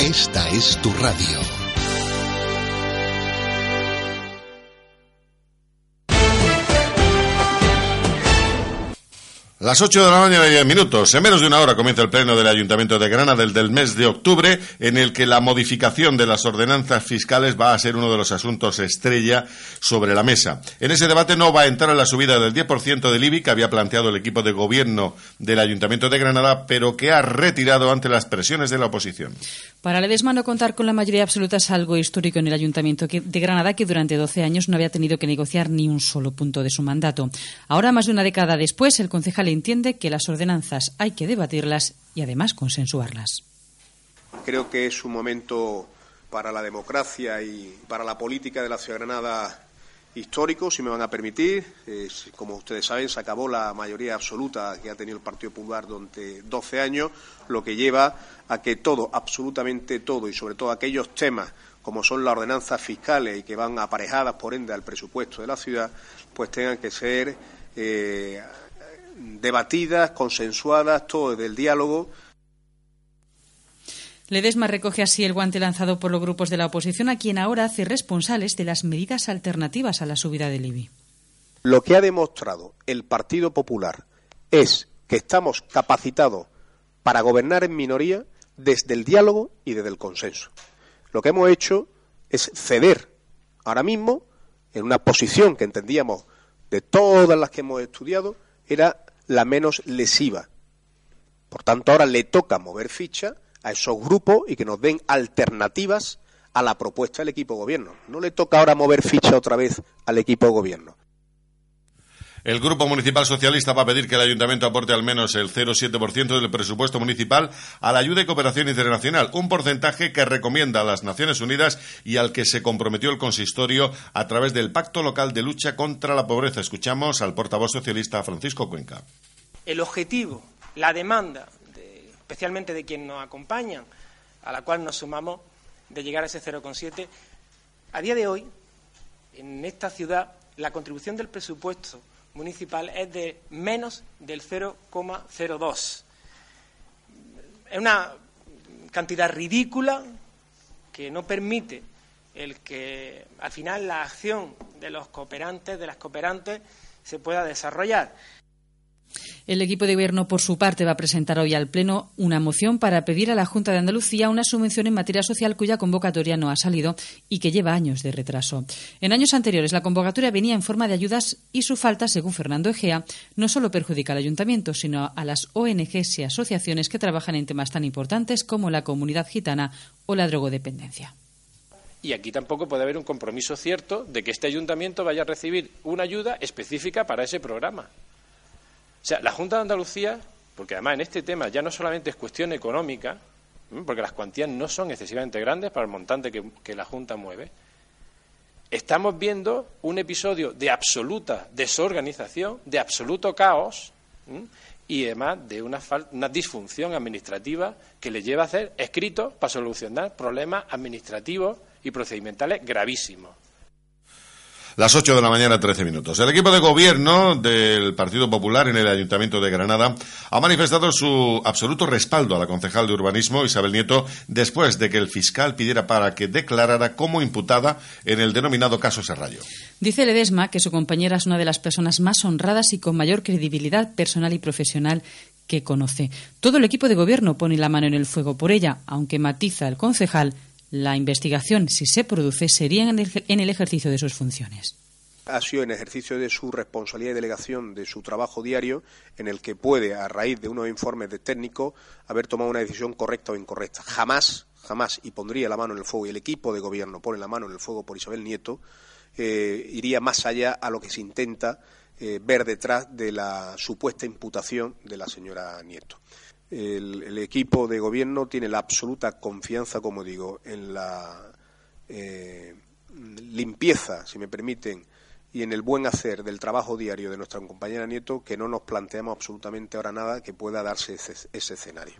Esta es tu radio. Las 8 de la mañana y 10 minutos. En menos de una hora comienza el pleno del Ayuntamiento de Granada del, del mes de octubre, en el que la modificación de las ordenanzas fiscales va a ser uno de los asuntos estrella sobre la mesa. En ese debate no va a entrar la subida del 10% del IBI que había planteado el equipo de gobierno del Ayuntamiento de Granada, pero que ha retirado ante las presiones de la oposición. Para Ledesma no contar con la mayoría absoluta es algo histórico en el Ayuntamiento de Granada, que durante 12 años no había tenido que negociar ni un solo punto de su mandato. Ahora, más de una década después, el concejal entiende que las ordenanzas hay que debatirlas y además consensuarlas. Creo que es un momento para la democracia y para la política de la ciudad Granada histórico, si me van a permitir. como ustedes saben, se acabó la mayoría absoluta que ha tenido el Partido Popular durante 12 años, lo que lleva a que todo, absolutamente todo, y sobre todo aquellos temas como son las ordenanzas fiscales y que van aparejadas, por ende, al presupuesto de la ciudad, pues tengan que ser eh, debatidas, consensuadas, todo desde el diálogo Ledesma recoge así el guante lanzado por los grupos de la oposición, a quien ahora hace responsables de las medidas alternativas a la subida del IBI. Lo que ha demostrado el Partido Popular es que estamos capacitados para gobernar en minoría desde el diálogo y desde el consenso. Lo que hemos hecho es ceder ahora mismo en una posición que entendíamos de todas las que hemos estudiado era la menos lesiva. Por tanto, ahora le toca mover ficha a esos grupos y que nos den alternativas a la propuesta del equipo gobierno. No le toca ahora mover ficha otra vez al equipo gobierno. El Grupo Municipal Socialista va a pedir que el Ayuntamiento aporte al menos el 0,7% del presupuesto municipal a la ayuda y cooperación internacional, un porcentaje que recomienda a las Naciones Unidas y al que se comprometió el consistorio a través del Pacto Local de Lucha contra la Pobreza. Escuchamos al portavoz socialista Francisco Cuenca. El objetivo, la demanda, especialmente de quienes nos acompañan, a la cual nos sumamos, de llegar a ese 0,7, a día de hoy, en esta ciudad, la contribución del presupuesto municipal es de menos del 0,02. Es una cantidad ridícula que no permite el que al final la acción de los cooperantes, de las cooperantes, se pueda desarrollar. El equipo de gobierno, por su parte, va a presentar hoy al Pleno una moción para pedir a la Junta de Andalucía una subvención en materia social cuya convocatoria no ha salido y que lleva años de retraso. En años anteriores, la convocatoria venía en forma de ayudas y su falta, según Fernando Egea, no solo perjudica al ayuntamiento, sino a las ONGs y asociaciones que trabajan en temas tan importantes como la comunidad gitana o la drogodependencia. Y aquí tampoco puede haber un compromiso cierto de que este ayuntamiento vaya a recibir una ayuda específica para ese programa. O sea, la Junta de Andalucía, porque además en este tema ya no solamente es cuestión económica, porque las cuantías no son excesivamente grandes para el montante que, la Junta mueve, estamos viendo un episodio de absoluta desorganización, de absoluto caos y además de una, una, disfunción administrativa que le lleva a hacer escritos para solucionar problemas administrativos y procedimentales gravísimos. Las 8 de la mañana, 13 minutos. El equipo de gobierno del Partido Popular en el Ayuntamiento de Granada ha manifestado su absoluto respaldo a la concejal de urbanismo, Isabel Nieto, después de que el fiscal pidiera para que declarara como imputada en el denominado caso Serrallo. Dice Ledesma que su compañera es una de las personas más honradas y con mayor credibilidad personal y profesional que conoce. Todo el equipo de gobierno pone la mano en el fuego por ella, aunque matiza el concejal la investigación, si se produce, sería en el, ejercicio de sus funciones ha sido en ejercicio de su responsabilidad y delegación de su trabajo diario, en el que puede, a raíz de unos informes de técnico, haber tomado una decisión correcta o incorrecta. Jamás, jamás, y pondría la mano en el fuego, y el equipo de gobierno pone la mano en el fuego por Isabel Nieto, eh, iría más allá a lo que se intenta eh, ver detrás de la supuesta imputación de la señora Nieto. El, equipo de gobierno tiene la absoluta confianza, como digo, en la eh, limpieza, si me permiten, y en el buen hacer del trabajo diario de nuestra compañera Nieto, que no nos planteamos absolutamente ahora nada que pueda darse ese, escenario.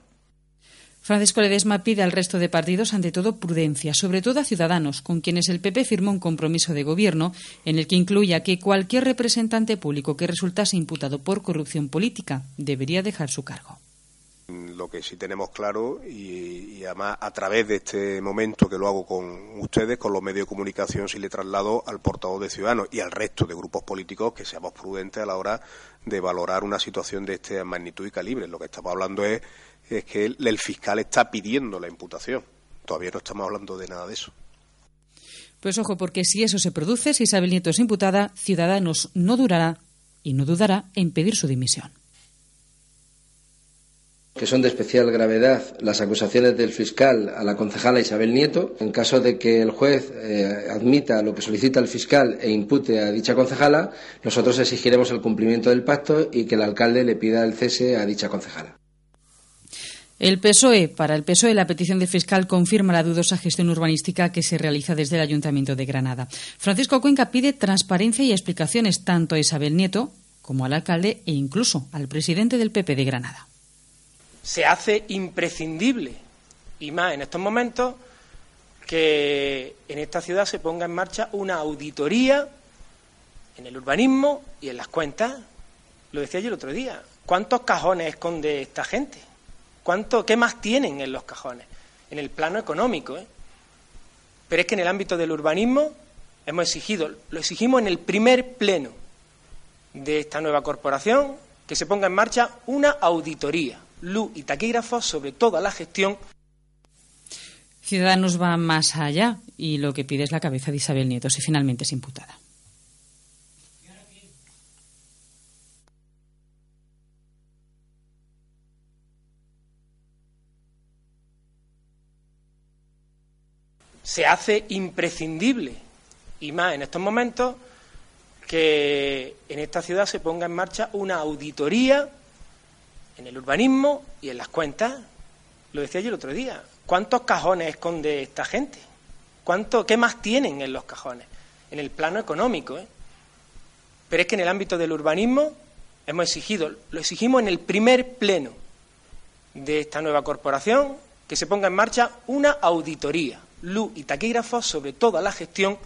Francisco Ledesma pide al resto de partidos, ante todo, prudencia, sobre todo a Ciudadanos, con quienes el PP firmó un compromiso de gobierno en el que incluya que cualquier representante público que resultase imputado por corrupción política debería dejar su cargo. Lo que sí tenemos claro, y, además a través de este momento que lo hago con ustedes, con los medios de comunicación, sí le traslado al portavoz de Ciudadanos y al resto de grupos políticos que seamos prudentes a la hora de valorar una situación de esta magnitud y calibre. Lo que estamos hablando es, que el, fiscal está pidiendo la imputación. Todavía no estamos hablando de nada de eso. Pues ojo, porque si eso se produce, si Isabel Nieto es imputada, Ciudadanos no durará y no dudará en pedir su dimisión que son de especial gravedad las acusaciones del fiscal a la concejala Isabel Nieto. En caso de que el juez eh, admita lo que solicita el fiscal e impute a dicha concejala, nosotros exigiremos el cumplimiento del pacto y que el alcalde le pida el cese a dicha concejala. El PSOE, para el PSOE, la petición del fiscal confirma la dudosa gestión urbanística que se realiza desde el Ayuntamiento de Granada. Francisco Cuenca pide transparencia y explicaciones tanto a Isabel Nieto como al alcalde e incluso al presidente del PP de Granada se hace imprescindible, y más en estos momentos, que en esta ciudad se ponga en marcha una auditoría en el urbanismo y en las cuentas. Lo decía yo el otro día. ¿Cuántos cajones esconde esta gente? ¿Cuánto, ¿Qué más tienen en los cajones? En el plano económico. ¿eh? Pero es que en el ámbito del urbanismo hemos exigido, lo exigimos en el primer pleno de esta nueva corporación, que se ponga en marcha una auditoría luz y taquígrafos sobre toda la gestión. Ciudadanos va más allá y lo que pide es la cabeza de Isabel Nieto si finalmente es imputada. Se hace imprescindible, y más en estos momentos, que en esta ciudad se ponga en marcha una auditoría en el urbanismo y en las cuentas. Lo decía yo el otro día. ¿Cuántos cajones esconde esta gente? ¿Cuánto, ¿Qué más tienen en los cajones? En el plano económico. ¿eh? Pero es que en el ámbito del urbanismo hemos exigido, lo exigimos en el primer pleno de esta nueva corporación, que se ponga en marcha una auditoría, luz y taquígrafos sobre toda la gestión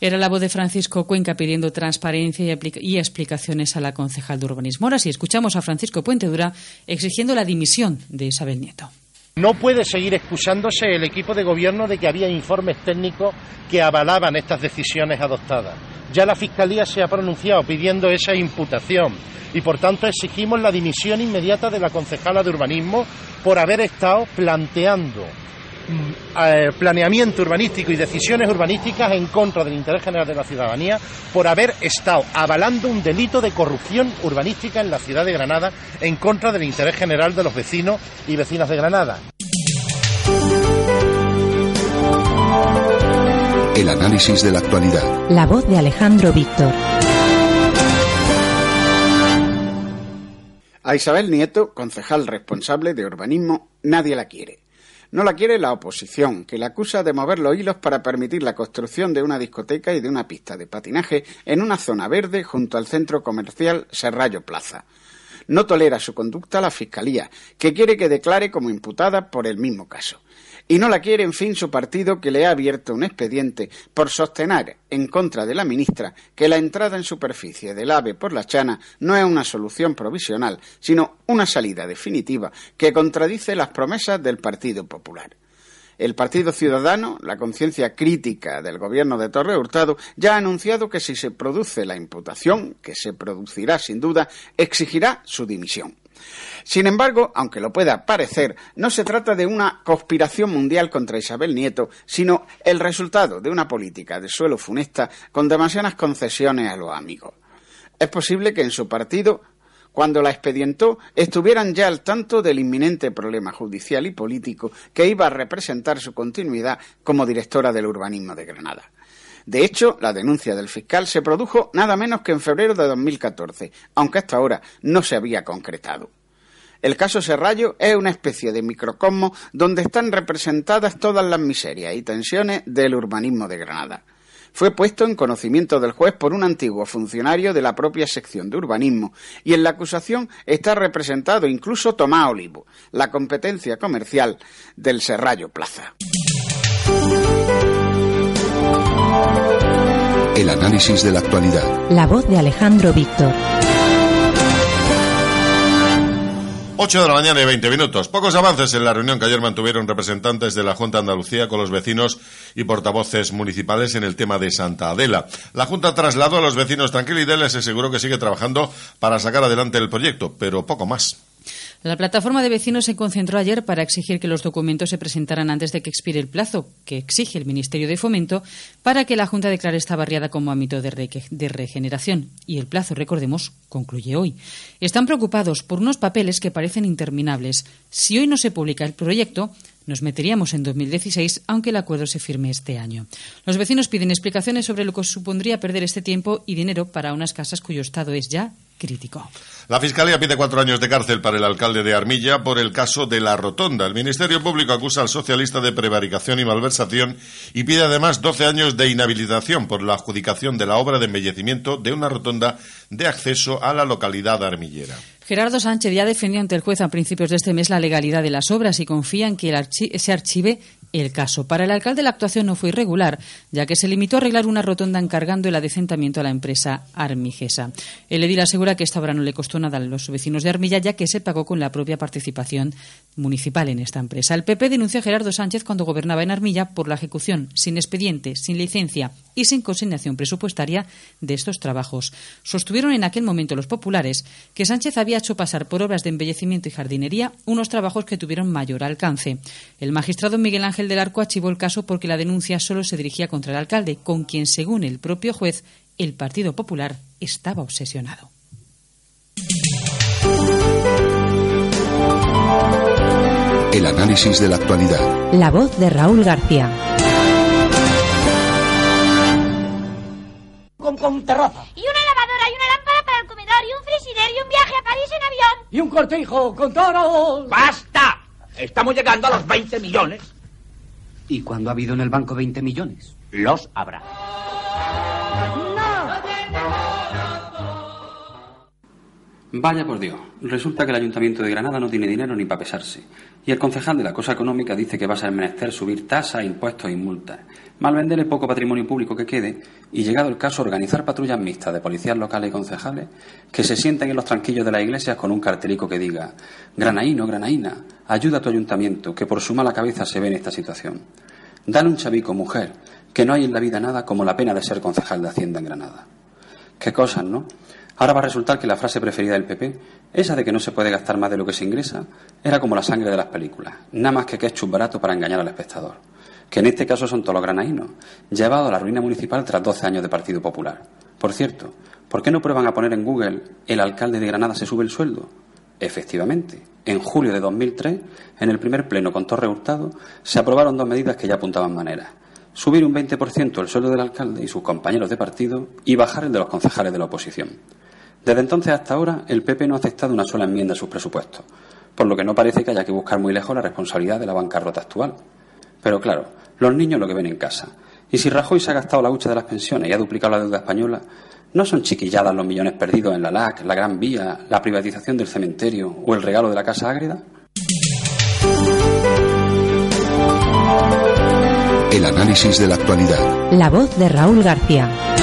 era la voz de Francisco Cuenca pidiendo transparencia y, explicaciones a la concejal de urbanismo. Ahora sí, escuchamos a Francisco Puente Dura exigiendo la dimisión de Isabel Nieto. No puede seguir excusándose el equipo de gobierno de que había informes técnicos que avalaban estas decisiones adoptadas. Ya la Fiscalía se ha pronunciado pidiendo esa imputación y por tanto exigimos la dimisión inmediata de la concejala de urbanismo por haber estado planteando planeamiento urbanístico y decisiones urbanísticas en contra del interés general de la ciudadanía por haber estado avalando un delito de corrupción urbanística en la ciudad de Granada en contra del interés general de los vecinos y vecinas de Granada. El análisis de la actualidad. La voz de Alejandro Víctor. A Isabel Nieto, concejal responsable de urbanismo, nadie la quiere. No la quiere la oposición, que la acusa de mover los hilos para permitir la construcción de una discoteca y de una pista de patinaje en una zona verde junto al centro comercial Serrallo Plaza. No tolera su conducta la Fiscalía, que quiere que declare como imputada por el mismo caso y no la quiere, en fin, su partido que le ha abierto un expediente por sostener en contra de la ministra que la entrada en superficie del AVE por la Chana no es una solución provisional, sino una salida definitiva que contradice las promesas del Partido Popular. El Partido Ciudadano, la conciencia crítica del gobierno de Torre Hurtado, ya ha anunciado que si se produce la imputación, que se producirá sin duda, exigirá su dimisión. Sin embargo, aunque lo pueda parecer, no se trata de una conspiración mundial contra Isabel Nieto, sino el resultado de una política de suelo funesta con demasiadas concesiones a los amigos. Es posible que en su partido cuando la expedientó, estuvieran ya al tanto del inminente problema judicial y político que iba a representar su continuidad como directora del urbanismo de Granada. De hecho, la denuncia del fiscal se produjo nada menos que en febrero de 2014, aunque hasta ahora no se había concretado. El caso Serrallo es una especie de microcosmo donde están representadas todas las miserias y tensiones del urbanismo de Granada. Fue puesto en conocimiento del juez por un antiguo funcionario de la propia sección de urbanismo y en la acusación está representado incluso Tomás Olivo, la competencia comercial del Serrallo Plaza. El análisis de la actualidad. La voz de Alejandro Víctor. 8 de la mañana y 20 minutos. Pocos avances en la reunión que ayer mantuvieron representantes de la Junta de Andalucía con los vecinos y portavoces municipales en el tema de Santa Adela. La Junta trasladó a los vecinos tranquilidad y les aseguró que sigue trabajando para sacar adelante el proyecto, pero poco más. La plataforma de vecinos se concentró ayer para exigir que los documentos se presentaran antes de que expire el plazo que exige el Ministerio de Fomento para que la Junta declare esta barriada como ámbito de, de regeneración. Y el plazo, recordemos, concluye hoy. Están preocupados por unos papeles que parecen interminables. Si hoy no se publica el proyecto, nos meteríamos en 2016, aunque el acuerdo se firme este año. Los vecinos piden explicaciones sobre lo que supondría perder este tiempo y dinero para unas casas cuyo estado es ya crítico. La Fiscalía pide cuatro años de cárcel para el alcalde de Armilla por el caso de la Rotonda. El Ministerio Público acusa al socialista de prevaricación y malversación y pide además 12 años de inhabilitación por la adjudicación de la obra de embellecimiento de una rotonda de acceso a la localidad armillera. Gerardo Sánchez ya defendió ante el juez a principios de este mes la legalidad de las obras y confía en que se archive el caso. Para el alcalde la actuación no fue irregular, ya que se limitó a arreglar una rotonda encargando el adecentamiento a la empresa Armigesa. El edil asegura que esta obra no le costó nada a los vecinos de Armilla, ya que se pagó con la propia participación municipal en esta empresa. El PP denunció a Gerardo Sánchez cuando gobernaba en Armilla por la ejecución sin expediente, sin licencia y sin consignación presupuestaria de estos trabajos. Sostuvieron en aquel momento los populares que Sánchez había hecho pasar por obras de embellecimiento y jardinería unos trabajos que tuvieron mayor alcance. El magistrado Miguel Ángel del Arco archivó el caso porque la denuncia solo se dirigía contra el alcalde, con quien, según el propio juez, el Partido Popular estaba obsesionado. El análisis de la actualidad. La voz de Raúl García. con terraza. Y una lavadora y una lámpara para el comedor y un frigider y un viaje a París en avión. Y un cortijo con toros. ¡Basta! Estamos llegando a los 20 millones. ¿Y cuando ha habido en el banco 20 millones? Los habrá. Vaya por Dios, resulta que el Ayuntamiento de Granada no tiene dinero ni para pesarse. Y el concejal de la cosa económica dice que va a ser menester subir tasas, impuestos y multas, mal vender el poco patrimonio público que quede y, llegado el caso, organizar patrullas mixtas de policías locales y concejales que se sienten en los tranquillos de las iglesias con un cartelico que diga Granaíno, Granaína, ayuda a tu ayuntamiento, que por su mala cabeza se ve en esta situación. Dale un chavico, mujer, que no hay en la vida nada como la pena de ser concejal de Hacienda en Granada. Qué cosas, ¿no? Ahora va a resultar que la frase preferida del PP, esa de que no se puede gastar más de lo que se ingresa, era como la sangre de las películas, nada más que ketchup barato para engañar al espectador. Que en este caso son todos los granaínos, llevados a la ruina municipal tras 12 años de Partido Popular. Por cierto, ¿por qué no prueban a poner en Google el alcalde de Granada se sube el sueldo? Efectivamente, en julio de 2003, en el primer pleno con Torre Hurtado, se aprobaron dos medidas que ya apuntaban maneras subir un 20% el sueldo del alcalde y sus compañeros de partido y bajar el de los concejales de la oposición. Desde entonces hasta ahora, el PP no ha aceptado una sola enmienda a sus presupuestos, por lo que no parece que haya que buscar muy lejos la responsabilidad de la bancarrota actual. Pero claro, los niños lo que ven en casa. Y si Rajoy se ha gastado la hucha de las pensiones y ha duplicado la deuda española, ¿no son chiquilladas los millones perdidos en la LAC, la Gran Vía, la privatización del cementerio o el regalo de la Casa Ágreda? El análisis de la actualidad. La voz de Raúl García.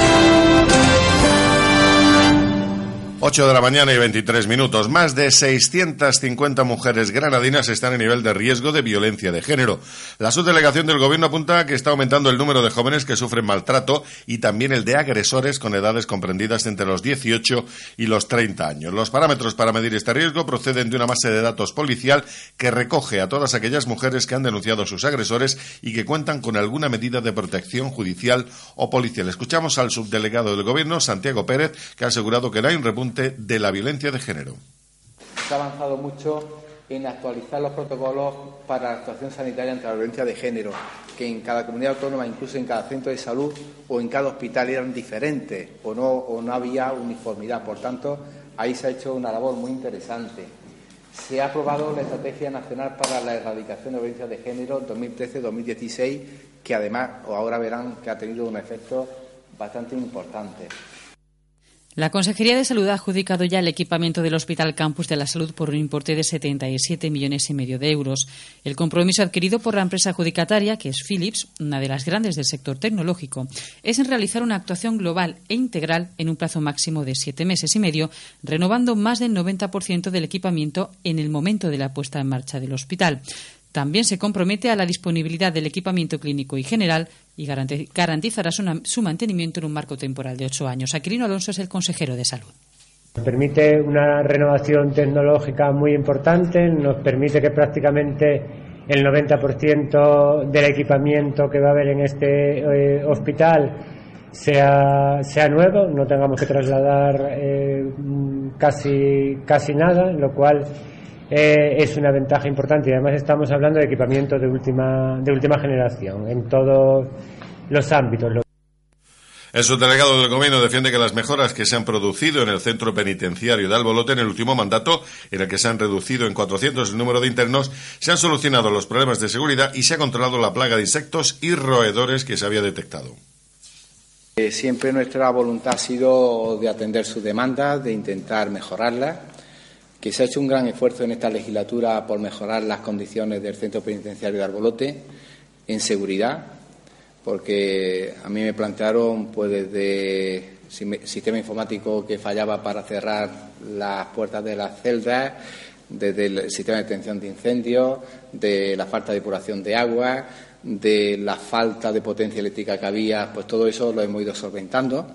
8 de la mañana y 23 minutos. Más de 650 mujeres granadinas están en nivel de riesgo de violencia de género. La subdelegación del gobierno apunta a que está aumentando el número de jóvenes que sufren maltrato y también el de agresores con edades comprendidas entre los 18 y los 30 años. Los parámetros para medir este riesgo proceden de una base de datos policial que recoge a todas aquellas mujeres que han denunciado a sus agresores y que cuentan con alguna medida de protección judicial o policial. Escuchamos al subdelegado del gobierno, Santiago Pérez, que ha asegurado que no hay un repunte de la violencia de género. Se ha avanzado mucho en actualizar los protocolos para la actuación sanitaria ante la violencia de género, que en cada comunidad autónoma, incluso en cada centro de salud o en cada hospital eran diferentes o no, o no había uniformidad. Por tanto, ahí se ha hecho una labor muy interesante. Se ha aprobado la Estrategia Nacional para la Erradicación de Violencia de Género 2013-2016, que además, ahora verán, que ha tenido un efecto bastante importante. La Consejería de Salud ha adjudicado ya el equipamiento del Hospital Campus de la Salud por un importe de 77 millones y medio de euros. El compromiso adquirido por la empresa adjudicataria, que es Philips, una de las grandes del sector tecnológico, es en realizar una actuación global e integral en un plazo máximo de siete meses y medio, renovando más del 90% del equipamiento en el momento de la puesta en marcha del hospital. También se compromete a la disponibilidad del equipamiento clínico y general y garantizará su, mantenimiento en un marco temporal de ocho años. Aquilino Alonso es el consejero de salud. Permite una renovación tecnológica muy importante, nos permite que prácticamente el 90% del equipamiento que va a haber en este eh, hospital sea, sea nuevo, no tengamos que trasladar eh, casi, casi nada, lo cual eh, es una ventaja importante y además estamos hablando de equipamiento de última, de última generación en todos los ámbitos. El subdelegado del Gobierno defiende que las mejoras que se han producido en el centro penitenciario de Albolote en el último mandato, en el que se han reducido en 400 el número de internos, se han solucionado los problemas de seguridad y se ha controlado la plaga de insectos y roedores que se había detectado. Eh, siempre nuestra voluntad ha sido de atender sus demandas, de intentar mejorarlas que se ha hecho un gran esfuerzo en esta legislatura por mejorar las condiciones del centro penitenciario de Arbolote en seguridad, porque a mí me plantearon pues desde sistema informático que fallaba para cerrar las puertas de las celdas, desde el sistema de detención de incendios, de la falta de depuración de agua, de la falta de potencia eléctrica que había, pues todo eso lo hemos ido solventando.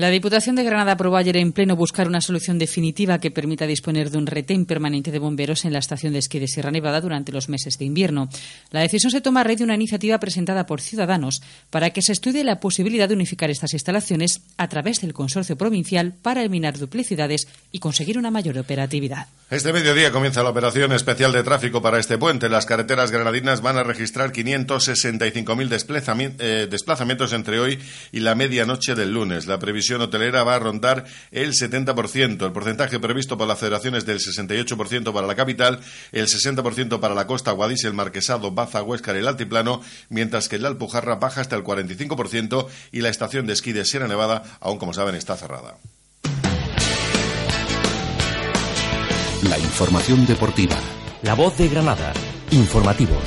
La Diputación de Granada aprobó ayer en pleno buscar una solución definitiva que permita disponer de un retén permanente de bomberos en la estación de esquí de Sierra Nevada durante los meses de invierno. La decisión se toma a raíz de una iniciativa presentada por Ciudadanos para que se estudie la posibilidad de unificar estas instalaciones a través del consorcio provincial para eliminar duplicidades y conseguir una mayor operatividad. Este mediodía comienza la operación especial de tráfico para este puente. Las carreteras granadinas van a registrar 565.000 eh, desplazamientos entre hoy y la medianoche del lunes. La previsión hotelera va a rondar el 70%. El porcentaje previsto por la federación es del 68% para la capital, el 60% para la costa Guadix, el Marquesado, Baza, Huescar y el Altiplano, mientras que el Alpujarra baja hasta el 45% y la estación de esquí de Sierra Nevada, aún como saben, está cerrada. La información deportiva. La voz de Granada. Informativos.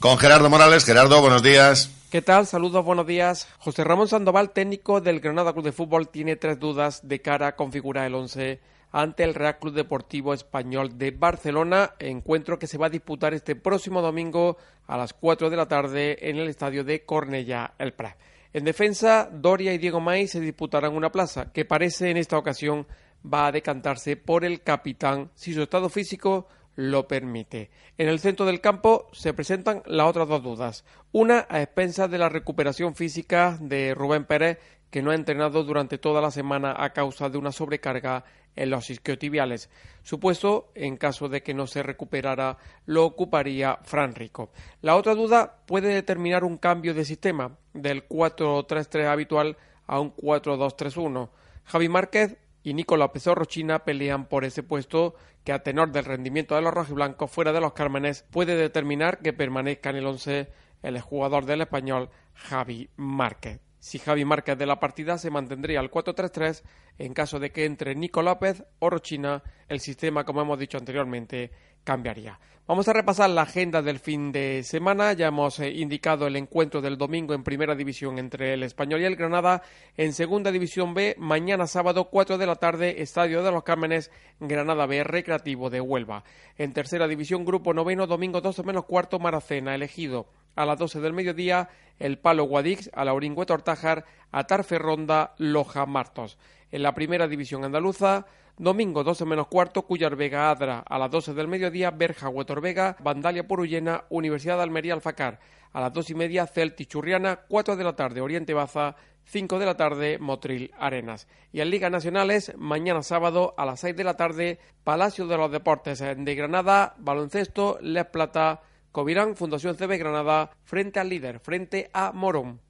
Con Gerardo Morales. Gerardo, buenos días. ¿Qué tal? Saludos, buenos días. José Ramón Sandoval, técnico del Granada Club de Fútbol, tiene tres dudas de cara a configurar el once ante el Real Club Deportivo Español de Barcelona, encuentro que se va a disputar este próximo domingo a las 4 de la tarde en el estadio de Cornellá, el Prat. En defensa, Doria y Diego May se disputarán una plaza que parece en esta ocasión va a decantarse por el capitán si su estado físico lo permite. En el centro del campo se presentan las otras dos dudas. Una a expensas de la recuperación física de Rubén Pérez, que no ha entrenado durante toda la semana a causa de una sobrecarga en los isquiotibiales. Su puesto, en caso de que no se recuperara, lo ocuparía Fran Rico. La otra duda puede determinar un cambio de sistema del 4-3-3 habitual a un 4-2-3-1. Javi Márquez y Nicolás Pizarro China pelean por ese puesto que a tenor del rendimiento de los rojiblancos fuera de los Cármenes puede determinar que permanezca en el once el jugador del español Javi Márquez. Si Javi Márquez de la partida se mantendría al 4-3-3 en caso de que entre Nico López o Rochina, el sistema, como hemos dicho anteriormente, cambiaría. Vamos a repasar la agenda del fin de semana. Ya hemos eh, indicado el encuentro del domingo en primera división entre el Español y el Granada. En segunda división B, mañana sábado 4 de la tarde, Estadio de los Cármenes, Granada B, Recreativo de Huelva. En tercera división, grupo noveno, domingo 12 menos cuarto, Maracena, elegido a las 12 del mediodía, el Palo Guadix, a Laurín Tortájar, Atarfe Ronda, Loja Martos. En la primera división andaluza, Domingo 12 menos cuarto, Cuyar Vega Adra. A las 12 del mediodía, Berja Huetor Vega, Vandalia Porullena, Universidad de Almería Alfacar. A las dos y media, Celti Churriana, 4 de la tarde, Oriente Baza, 5 de la tarde, Motril Arenas. Y en Liga Nacionales, mañana sábado a las 6 de la tarde, Palacio de los Deportes de Granada, Baloncesto, Les Plata, Covirán, Fundación CB Granada, frente al líder, frente a Morón.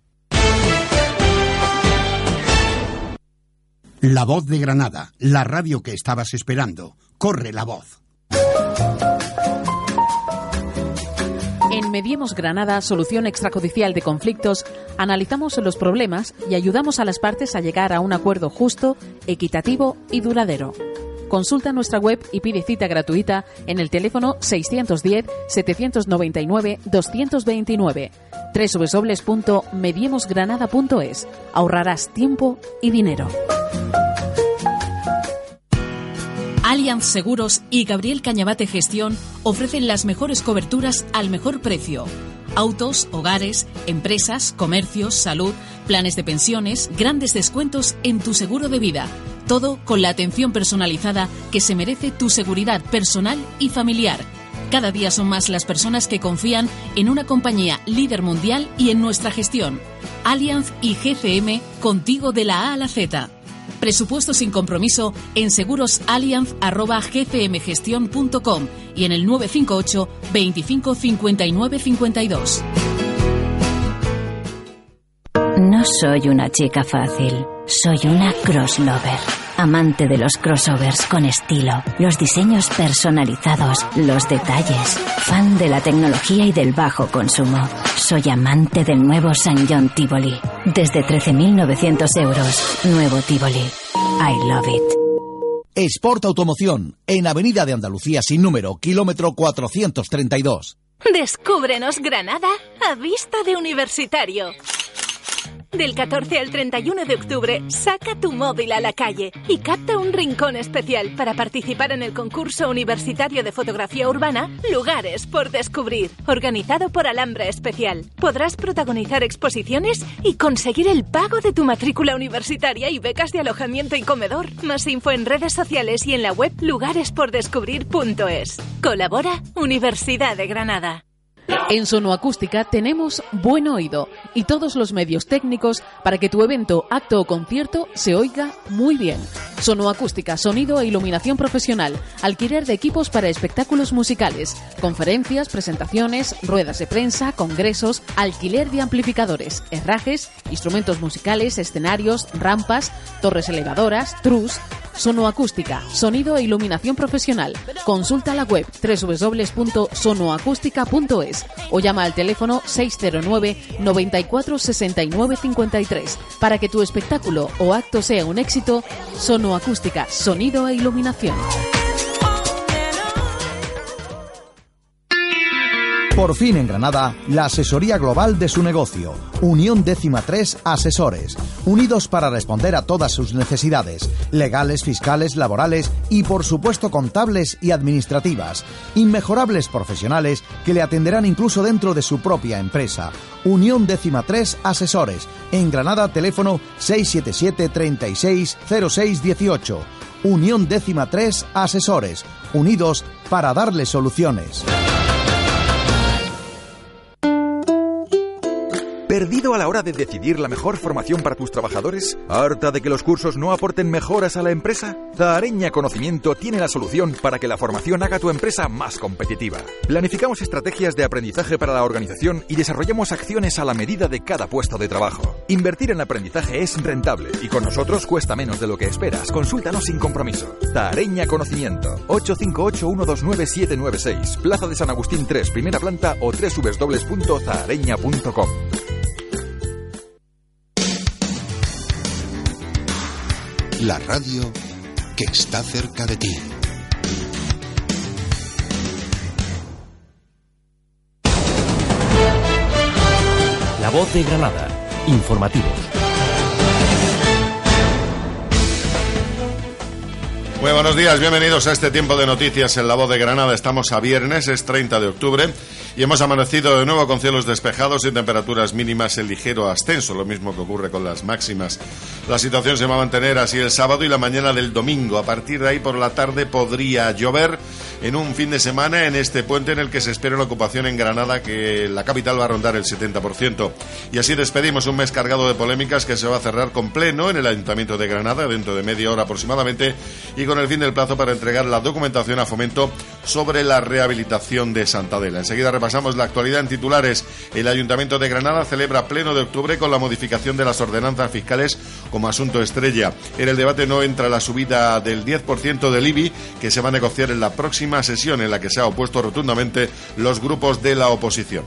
La voz de Granada, la radio que estabas esperando. Corre la voz. En Mediemos Granada, solución extrajudicial de conflictos, analizamos los problemas y ayudamos a las partes a llegar a un acuerdo justo, equitativo y duradero. Consulta nuestra web y pide cita gratuita en el teléfono 610-799-229 www.mediemosgranada.es. Ahorrarás tiempo y dinero. Allianz Seguros y Gabriel Cañabate Gestión ofrecen las mejores coberturas al mejor precio. Autos, hogares, empresas, comercios, salud, planes de pensiones, grandes descuentos en tu seguro de vida. Todo con la atención personalizada que se merece tu seguridad personal y familiar. Cada día son más las personas que confían en una compañía líder mundial y en nuestra gestión. Allianz y GCM contigo de la A a la Z. Presupuesto sin compromiso en segurosallianz.gcmgestion.com y en el 958 25 59 52. No soy una chica fácil, soy una crosslover. Amante de los crossovers con estilo, los diseños personalizados, los detalles. Fan de la tecnología y del bajo consumo. Soy amante del nuevo San John Tivoli. Desde 13.900 euros. Nuevo Tivoli. I love it. Sport Automoción, en Avenida de Andalucía sin número, kilómetro 432. Descúbrenos Granada a vista de universitario. Del 14 al 31 de octubre, saca tu móvil a la calle y capta un rincón especial para participar en el concurso universitario de fotografía urbana Lugares por Descubrir, organizado por Alhambra Especial. Podrás protagonizar exposiciones y conseguir el pago de tu matrícula universitaria y becas de alojamiento y comedor. Más info en redes sociales y en la web lugarespordescubrir.es. Colabora Universidad de Granada. En Sonoacústica tenemos buen oído y todos los medios técnicos para que tu evento, acto o concierto se oiga muy bien. Sonoacústica, sonido e iluminación profesional, alquiler de equipos para espectáculos musicales, conferencias, presentaciones, ruedas de prensa, congresos, alquiler de amplificadores, herrajes, instrumentos musicales, escenarios, rampas, torres elevadoras, trus, Sonoacústica, sonido e iluminación profesional. Consulta la web www.sonoacústica.es o llama al teléfono 609 94 69 53 para que tu espectáculo o acto sea un éxito. Sonoacústica, sonido e iluminación. Por fin en Granada, la asesoría global de su negocio. Unión Décima 3 Asesores. Unidos para responder a todas sus necesidades, legales, fiscales, laborales y por supuesto contables y administrativas. Inmejorables profesionales que le atenderán incluso dentro de su propia empresa. Unión Décima 3 Asesores. En Granada, teléfono 677 36 06 18. Unión Décima 3 Asesores. Unidos para darle soluciones. De decidir la mejor formación para tus trabajadores? ¿Harta de que los cursos no aporten mejoras a la empresa? Zahareña Conocimiento tiene la solución para que la formación haga tu empresa más competitiva. Planificamos estrategias de aprendizaje para la organización y desarrollamos acciones a la medida de cada puesto de trabajo. Invertir en aprendizaje es rentable y con nosotros cuesta menos de lo que esperas. Consúltanos sin compromiso. Zahareña Conocimiento. 858-129-796. Plaza de San Agustín 3, primera planta o www.zahareña.com. La radio que está cerca de ti. La voz de Granada. Informativos. Muy buenos días, bienvenidos a este tiempo de noticias en La Voz de Granada. Estamos a viernes, es 30 de octubre, y hemos amanecido de nuevo con cielos despejados y temperaturas mínimas en ligero ascenso, lo mismo que ocurre con las máximas. La situación se va a mantener así el sábado y la mañana del domingo. A partir de ahí, por la tarde, podría llover en un fin de semana en este puente en el que se espera una ocupación en Granada que la capital va a rondar el 70%. Y así despedimos un mes cargado de polémicas que se va a cerrar con pleno en el Ayuntamiento de Granada dentro de media hora aproximadamente y con el fin del plazo para entregar la documentación a fomento sobre la rehabilitación de Santadela. Enseguida repasamos la actualidad en titulares. El Ayuntamiento de Granada celebra pleno de octubre con la modificación de las ordenanzas fiscales como asunto estrella. En el debate no entra la subida del 10% del IBI que se va a negociar en la próxima sesión en la que se ha opuesto rotundamente los grupos de la oposición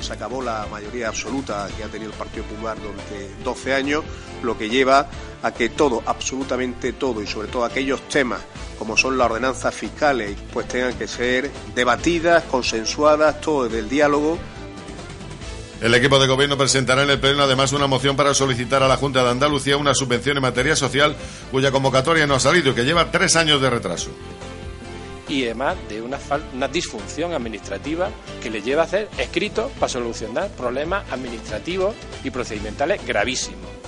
se acabó la mayoría absoluta que ha tenido el Partido Popular durante 12 años, lo que lleva a que todo, absolutamente todo, y sobre todo aquellos temas como son las ordenanzas fiscales, pues tengan que ser debatidas, consensuadas, todo desde el diálogo el equipo de gobierno presentará en el Pleno además una moción para solicitar a la Junta de Andalucía una subvención en materia social cuya convocatoria no ha salido y que lleva tres años de retraso y además de una, una disfunción administrativa que le lleva a hacer escritos para solucionar problemas administrativos y procedimentales gravísimos.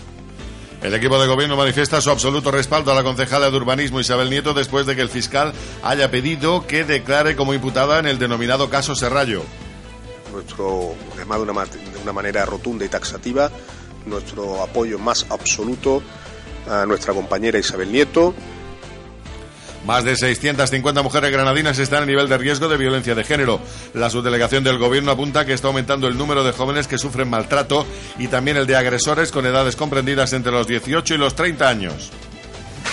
El equipo de gobierno manifiesta su absoluto respaldo a la concejala de urbanismo Isabel Nieto después de que el fiscal haya pedido que declare como imputada en el denominado caso Serrallo. Nuestro, además de una, de una manera rotunda y taxativa, nuestro apoyo más absoluto a nuestra compañera Isabel Nieto, más de 650 mujeres granadinas están a nivel de riesgo de violencia de género. La subdelegación del gobierno apunta que está aumentando el número de jóvenes que sufren maltrato y también el de agresores con edades comprendidas entre los 18 y los 30 años.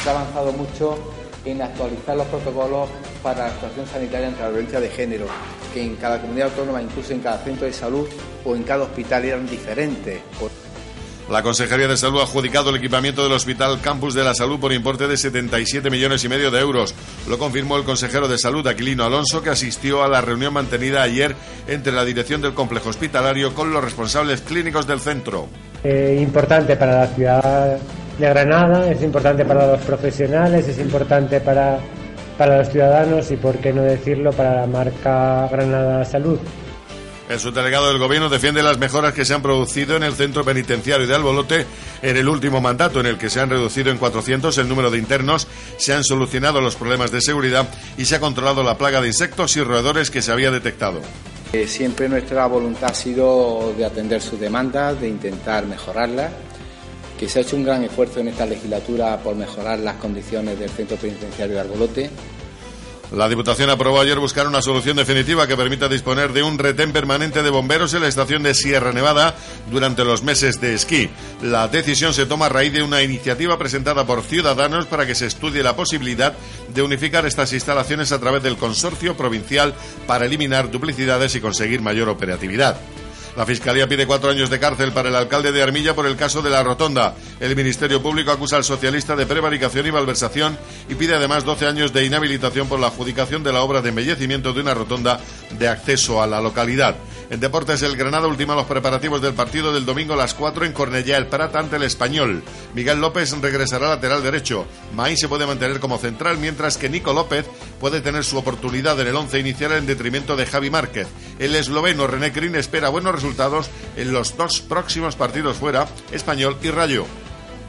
Se ha avanzado mucho en actualizar los protocolos para la actuación sanitaria ante la violencia de género, que en cada comunidad autónoma, incluso en cada centro de salud o en cada hospital eran diferentes. La Consejería de Salud ha adjudicado el equipamiento del Hospital Campus de la Salud por importe de 77 millones y medio de euros. Lo confirmó el consejero de Salud, Aquilino Alonso, que asistió a la reunión mantenida ayer entre la dirección del complejo hospitalario con los responsables clínicos del centro. Eh, importante para la ciudad de Granada, es importante para los profesionales, es importante para, para los ciudadanos y, por qué no decirlo, para la marca Granada Salud. El subdelegado del Gobierno defiende las mejoras que se han producido en el centro penitenciario de Albolote en el último mandato, en el que se han reducido en 400 el número de internos, se han solucionado los problemas de seguridad y se ha controlado la plaga de insectos y roedores que se había detectado. Eh, siempre nuestra voluntad ha sido de atender sus demandas, de intentar mejorarlas, que se ha hecho un gran esfuerzo en esta legislatura por mejorar las condiciones del centro penitenciario de Arbolote la Diputación aprobó ayer buscar una solución definitiva que permita disponer de un retén permanente de bomberos en la estación de Sierra Nevada durante los meses de esquí. La decisión se toma a raíz de una iniciativa presentada por Ciudadanos para que se estudie la posibilidad de unificar estas instalaciones a través del Consorcio Provincial para eliminar duplicidades y conseguir mayor operatividad. La Fiscalía pide cuatro años de cárcel para el alcalde de Armilla por el caso de la Rotonda. El Ministerio Público acusa al socialista de prevaricación y malversación y pide además 12 años de inhabilitación por la adjudicación de la obra de embellecimiento de una rotonda de acceso a la localidad. En deportes, el Granada ultima los preparativos del partido del domingo a las 4 en Cornellá el Prat ante el Español. Miguel López regresará lateral derecho. Maín se puede mantener como central, mientras que Nico López puede tener su oportunidad en el once inicial en detrimento de Javi Márquez. El esloveno René Crin espera buenos resultados en los dos próximos partidos fuera, Español y Rayo.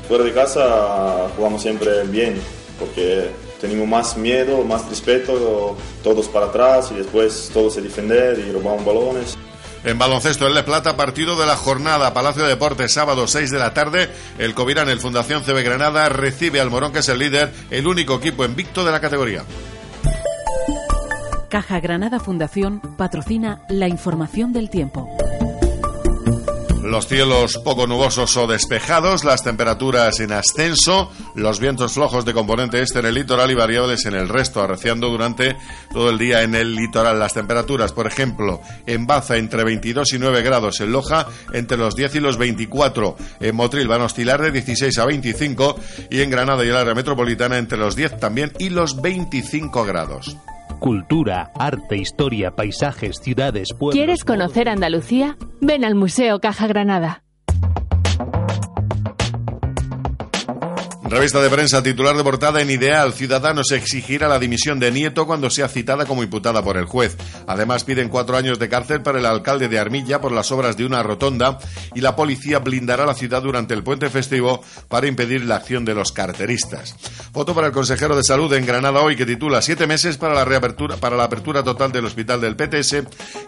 Fuera de casa jugamos siempre bien, porque tenemos más miedo, más respeto, todos para atrás y después todos a defender y robamos balones. En baloncesto, el de Plata, partido de la jornada, Palacio de Deportes, sábado 6 de la tarde. El Covirán, el Fundación CB Granada, recibe al Morón, que es el líder, el único equipo invicto de la categoría. Caja Granada Fundación patrocina la información del tiempo. Los cielos poco nubosos o despejados, las temperaturas en ascenso, los vientos flojos de componente este en el litoral y variables en el resto, arreciando durante todo el día en el litoral. Las temperaturas, por ejemplo, en Baza entre 22 y 9 grados, en Loja entre los 10 y los 24, en Motril van a oscilar de 16 a 25 y en Granada y el área metropolitana entre los 10 también y los 25 grados. Cultura, arte, historia, paisajes, ciudades, pueblos. ¿Quieres conocer Andalucía? Ven al Museo Caja Granada. Revista de prensa titular de portada en Ideal. Ciudadanos exigirá la dimisión de Nieto cuando sea citada como imputada por el juez. Además piden cuatro años de cárcel para el alcalde de Armilla por las obras de una rotonda y la policía blindará la ciudad durante el puente festivo para impedir la acción de los carteristas. Foto para el consejero de salud en Granada hoy que titula siete meses para la reapertura para la apertura total del hospital del PTS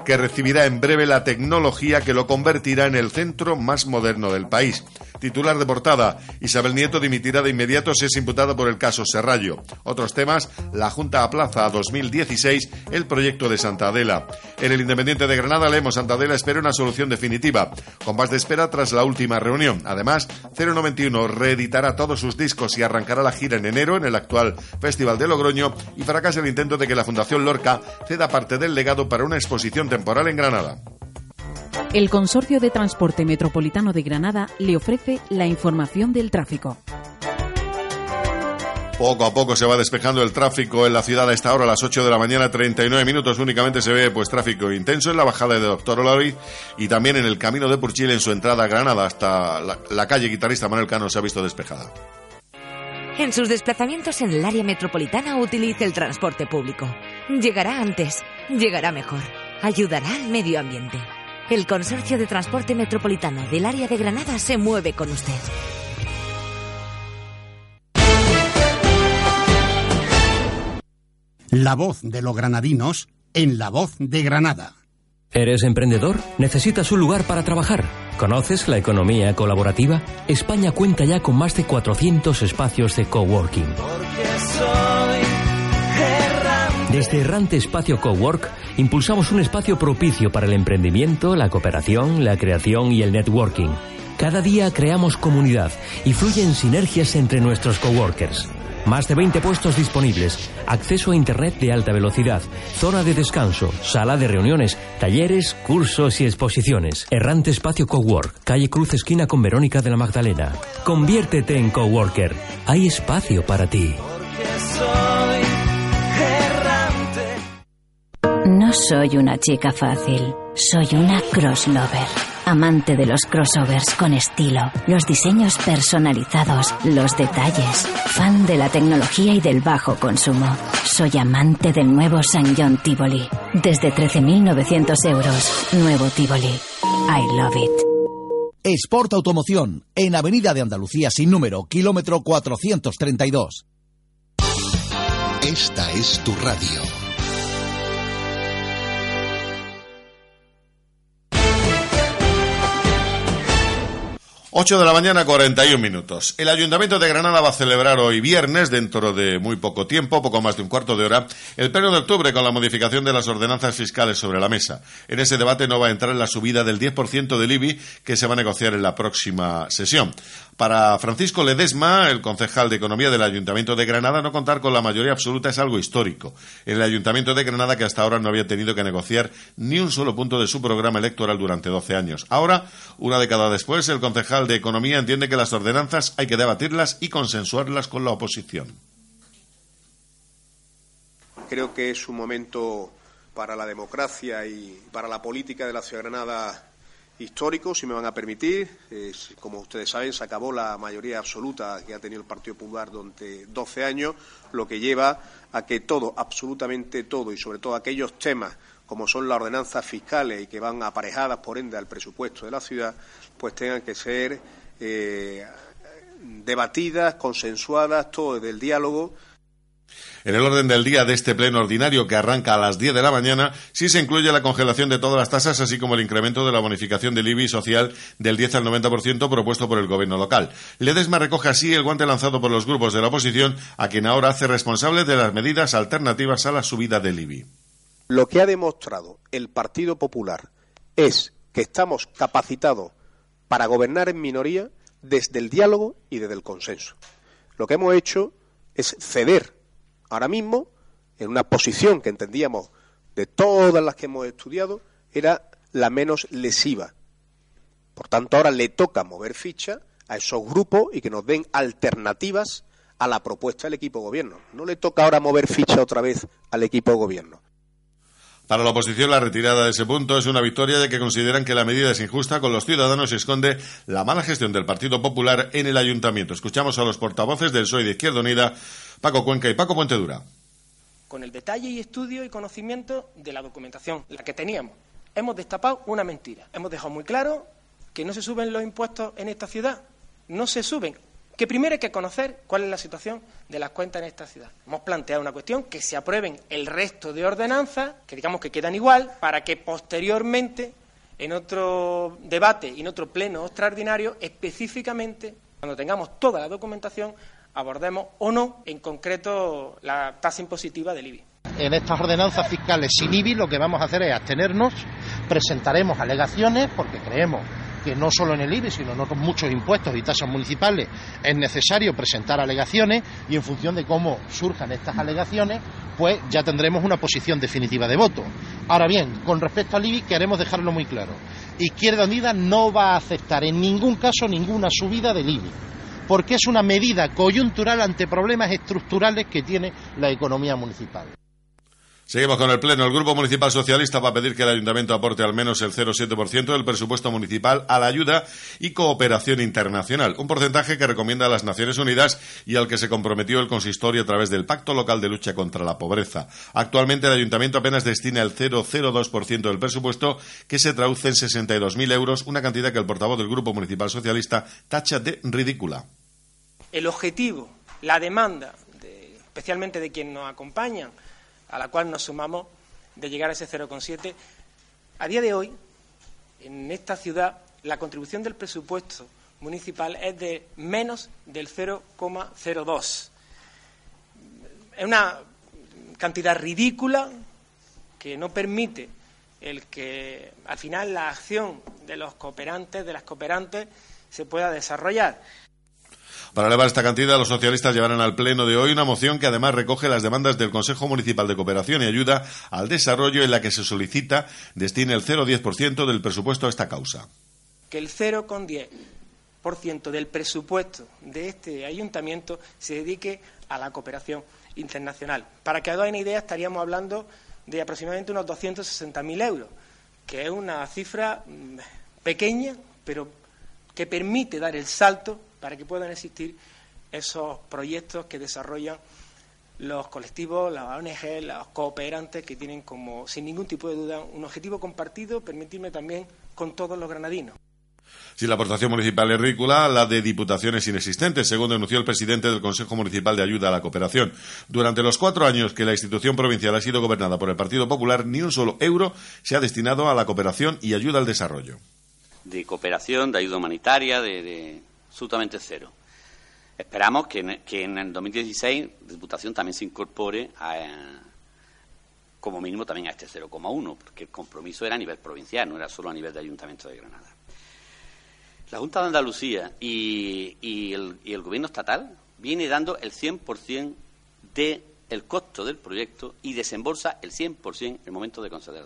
que recibirá en breve la tecnología que lo convertirá en el centro más moderno del país. Titular de portada, Isabel Nieto dimitirá de inmediato si es imputada por el caso Serrallo. Otros temas, la Junta aplaza a 2016 el proyecto de Santa Adela. En el Independiente de Granada leemos Santa Adela espera una solución definitiva, con más de espera tras la última reunión. Además, 091 reeditará todos sus discos y arrancará la gira en enero en el actual Festival de Logroño y fracasa el intento de que la Fundación Lorca ceda parte del legado para una exposición temporal en Granada. El Consorcio de Transporte Metropolitano de Granada le ofrece la información del tráfico. Poco a poco se va despejando el tráfico en la ciudad a esta hora, a las 8 de la mañana, 39 minutos. Únicamente se ve pues tráfico intenso en la bajada de Doctor Olari y también en el camino de Purchil en su entrada a Granada hasta la, la calle guitarrista Manuel Cano se ha visto despejada. En sus desplazamientos en el área metropolitana utilice el transporte público. Llegará antes, llegará mejor, ayudará al medio ambiente. El Consorcio de Transporte Metropolitano del área de Granada se mueve con usted. La voz de los granadinos en La Voz de Granada. ¿Eres emprendedor? ¿Necesitas un lugar para trabajar? ¿Conoces la economía colaborativa? España cuenta ya con más de 400 espacios de coworking. Desde Errante Espacio Cowork impulsamos un espacio propicio para el emprendimiento, la cooperación, la creación y el networking. Cada día creamos comunidad y fluyen sinergias entre nuestros coworkers. Más de 20 puestos disponibles, acceso a Internet de alta velocidad, zona de descanso, sala de reuniones, talleres, cursos y exposiciones. Errante Espacio Cowork, calle Cruz esquina con Verónica de la Magdalena. Conviértete en coworker. Hay espacio para ti. Soy una chica fácil, soy una crosslover. Amante de los crossovers con estilo, los diseños personalizados, los detalles. Fan de la tecnología y del bajo consumo. Soy amante del nuevo San John Tivoli. Desde 13.900 euros. Nuevo Tivoli. I love it. Sport Automoción, en Avenida de Andalucía sin número, kilómetro 432. Esta es tu radio. 8 de la mañana, 41 minutos. El Ayuntamiento de Granada va a celebrar hoy viernes, dentro de muy poco tiempo, poco más de un cuarto de hora, el pleno de octubre con la modificación de las ordenanzas fiscales sobre la mesa. En ese debate no va a entrar la subida del 10% del IBI que se va a negociar en la próxima sesión. Para Francisco Ledesma, el concejal de Economía del Ayuntamiento de Granada, no contar con la mayoría absoluta es algo histórico. El Ayuntamiento de Granada, que hasta ahora no había tenido que negociar ni un solo punto de su programa electoral durante 12 años. Ahora, una década después, el concejal de Economía entiende que las ordenanzas hay que debatirlas y consensuarlas con la oposición. Creo que es un momento para la democracia y para la política de la ciudad Granada histórico, si me van a permitir. como ustedes saben, se acabó la mayoría absoluta que ha tenido el Partido Popular durante 12 años, lo que lleva a que todo, absolutamente todo, y sobre todo aquellos temas como son las ordenanzas fiscales y que van aparejadas, por ende, al presupuesto de la ciudad, pues tengan que ser eh, debatidas, consensuadas, todo desde el diálogo en el orden del día de este pleno ordinario que arranca a las 10 de la mañana, sí se incluye la congelación de todas las tasas, así como el incremento de la bonificación del IBI social del 10 al 90% propuesto por el gobierno local. Ledesma recoge así el guante lanzado por los grupos de la oposición, a quien ahora hace responsable de las medidas alternativas a la subida del IBI. Lo que ha demostrado el Partido Popular es que estamos capacitados para gobernar en minoría desde el diálogo y desde el consenso. Lo que hemos hecho es ceder ahora mismo, en una posición que entendíamos de todas las que hemos estudiado, era la menos lesiva. Por tanto, ahora le toca mover ficha a esos grupos y que nos den alternativas a la propuesta del equipo gobierno. No le toca ahora mover ficha otra vez al equipo gobierno. Para la oposición, la retirada de ese punto es una victoria de que consideran que la medida es injusta con los ciudadanos y esconde la mala gestión del Partido Popular en el ayuntamiento. Escuchamos a los portavoces del PSOE de Izquierda Unida, Paco Cuenca y Paco Puentedura. Con el detalle y estudio y conocimiento de la documentación, la que teníamos, hemos destapado una mentira. Hemos dejado muy claro que no se suben los impuestos en esta ciudad. No se suben que primero hay que conocer cuál es la situación de las cuentas en esta ciudad. Hemos planteado una cuestión, que se aprueben el resto de ordenanzas, que digamos que quedan igual, para que posteriormente, en otro debate y en otro pleno extraordinario, específicamente, cuando tengamos toda la documentación, abordemos o no, en concreto, la tasa impositiva del IBI. En estas ordenanzas fiscales sin IBI lo que vamos a hacer es abstenernos, presentaremos alegaciones porque creemos que no solo en el IBI, sino en otros muchos impuestos y tasas municipales es necesario presentar alegaciones y en función de cómo surjan estas alegaciones, pues ya tendremos una posición definitiva de voto. Ahora bien, con respecto al IBI queremos dejarlo muy claro. Izquierda Unida no va a aceptar en ningún caso ninguna subida del IBI porque es una medida coyuntural ante problemas estructurales que tiene la economía municipal. Seguimos con el Pleno. El Grupo Municipal Socialista va a pedir que el Ayuntamiento aporte al menos el 0,7% del presupuesto municipal a la ayuda y cooperación internacional, un porcentaje que recomienda a las Naciones Unidas y al que se comprometió el consistorio a través del Pacto Local de Lucha contra la Pobreza. Actualmente el Ayuntamiento apenas destina el 0,02% del presupuesto, que se traduce en 62.000 euros, una cantidad que el portavoz del Grupo Municipal Socialista tacha de ridícula. El objetivo, la demanda, especialmente de quien nos acompaña, a la cual nos sumamos de llegar a ese 0,7. A día de hoy, en esta ciudad, la contribución del presupuesto municipal es de menos del 0,02. Es una cantidad ridícula que no permite el que al final la acción de los cooperantes, de las cooperantes, se pueda desarrollar. Para elevar esta cantidad, los socialistas llevarán al Pleno de hoy una moción que además recoge las demandas del Consejo Municipal de Cooperación y Ayuda al Desarrollo en la que se solicita destine el 0,10% del presupuesto a esta causa. Que el 0,10% del presupuesto de este ayuntamiento se dedique a la cooperación internacional. Para que hagan una idea, estaríamos hablando de aproximadamente unos 260.000 euros, que es una cifra mm, pequeña, pero que permite dar el salto para que puedan existir esos proyectos que desarrollan los colectivos, las ONG, los cooperantes que tienen como, sin ningún tipo de duda, un objetivo compartido, permitirme también con todos los granadinos. Si la aportación municipal es ridícula, la de diputaciones inexistentes, según denunció el presidente del Consejo Municipal de Ayuda a la Cooperación. Durante los cuatro años que la institución provincial ha sido gobernada por el Partido Popular, ni un solo euro se ha destinado a la cooperación y ayuda al desarrollo. De cooperación, de ayuda humanitaria, de absolutamente cero. Esperamos que en, el 2016 la Diputación también se incorpore como mínimo también a este 0,1, porque el compromiso era a nivel provincial, no era solo a nivel de Ayuntamiento de Granada. La Junta de Andalucía y, el, Gobierno estatal viene dando el 100% del costo del proyecto y desembolsa el 100% en el momento de conceder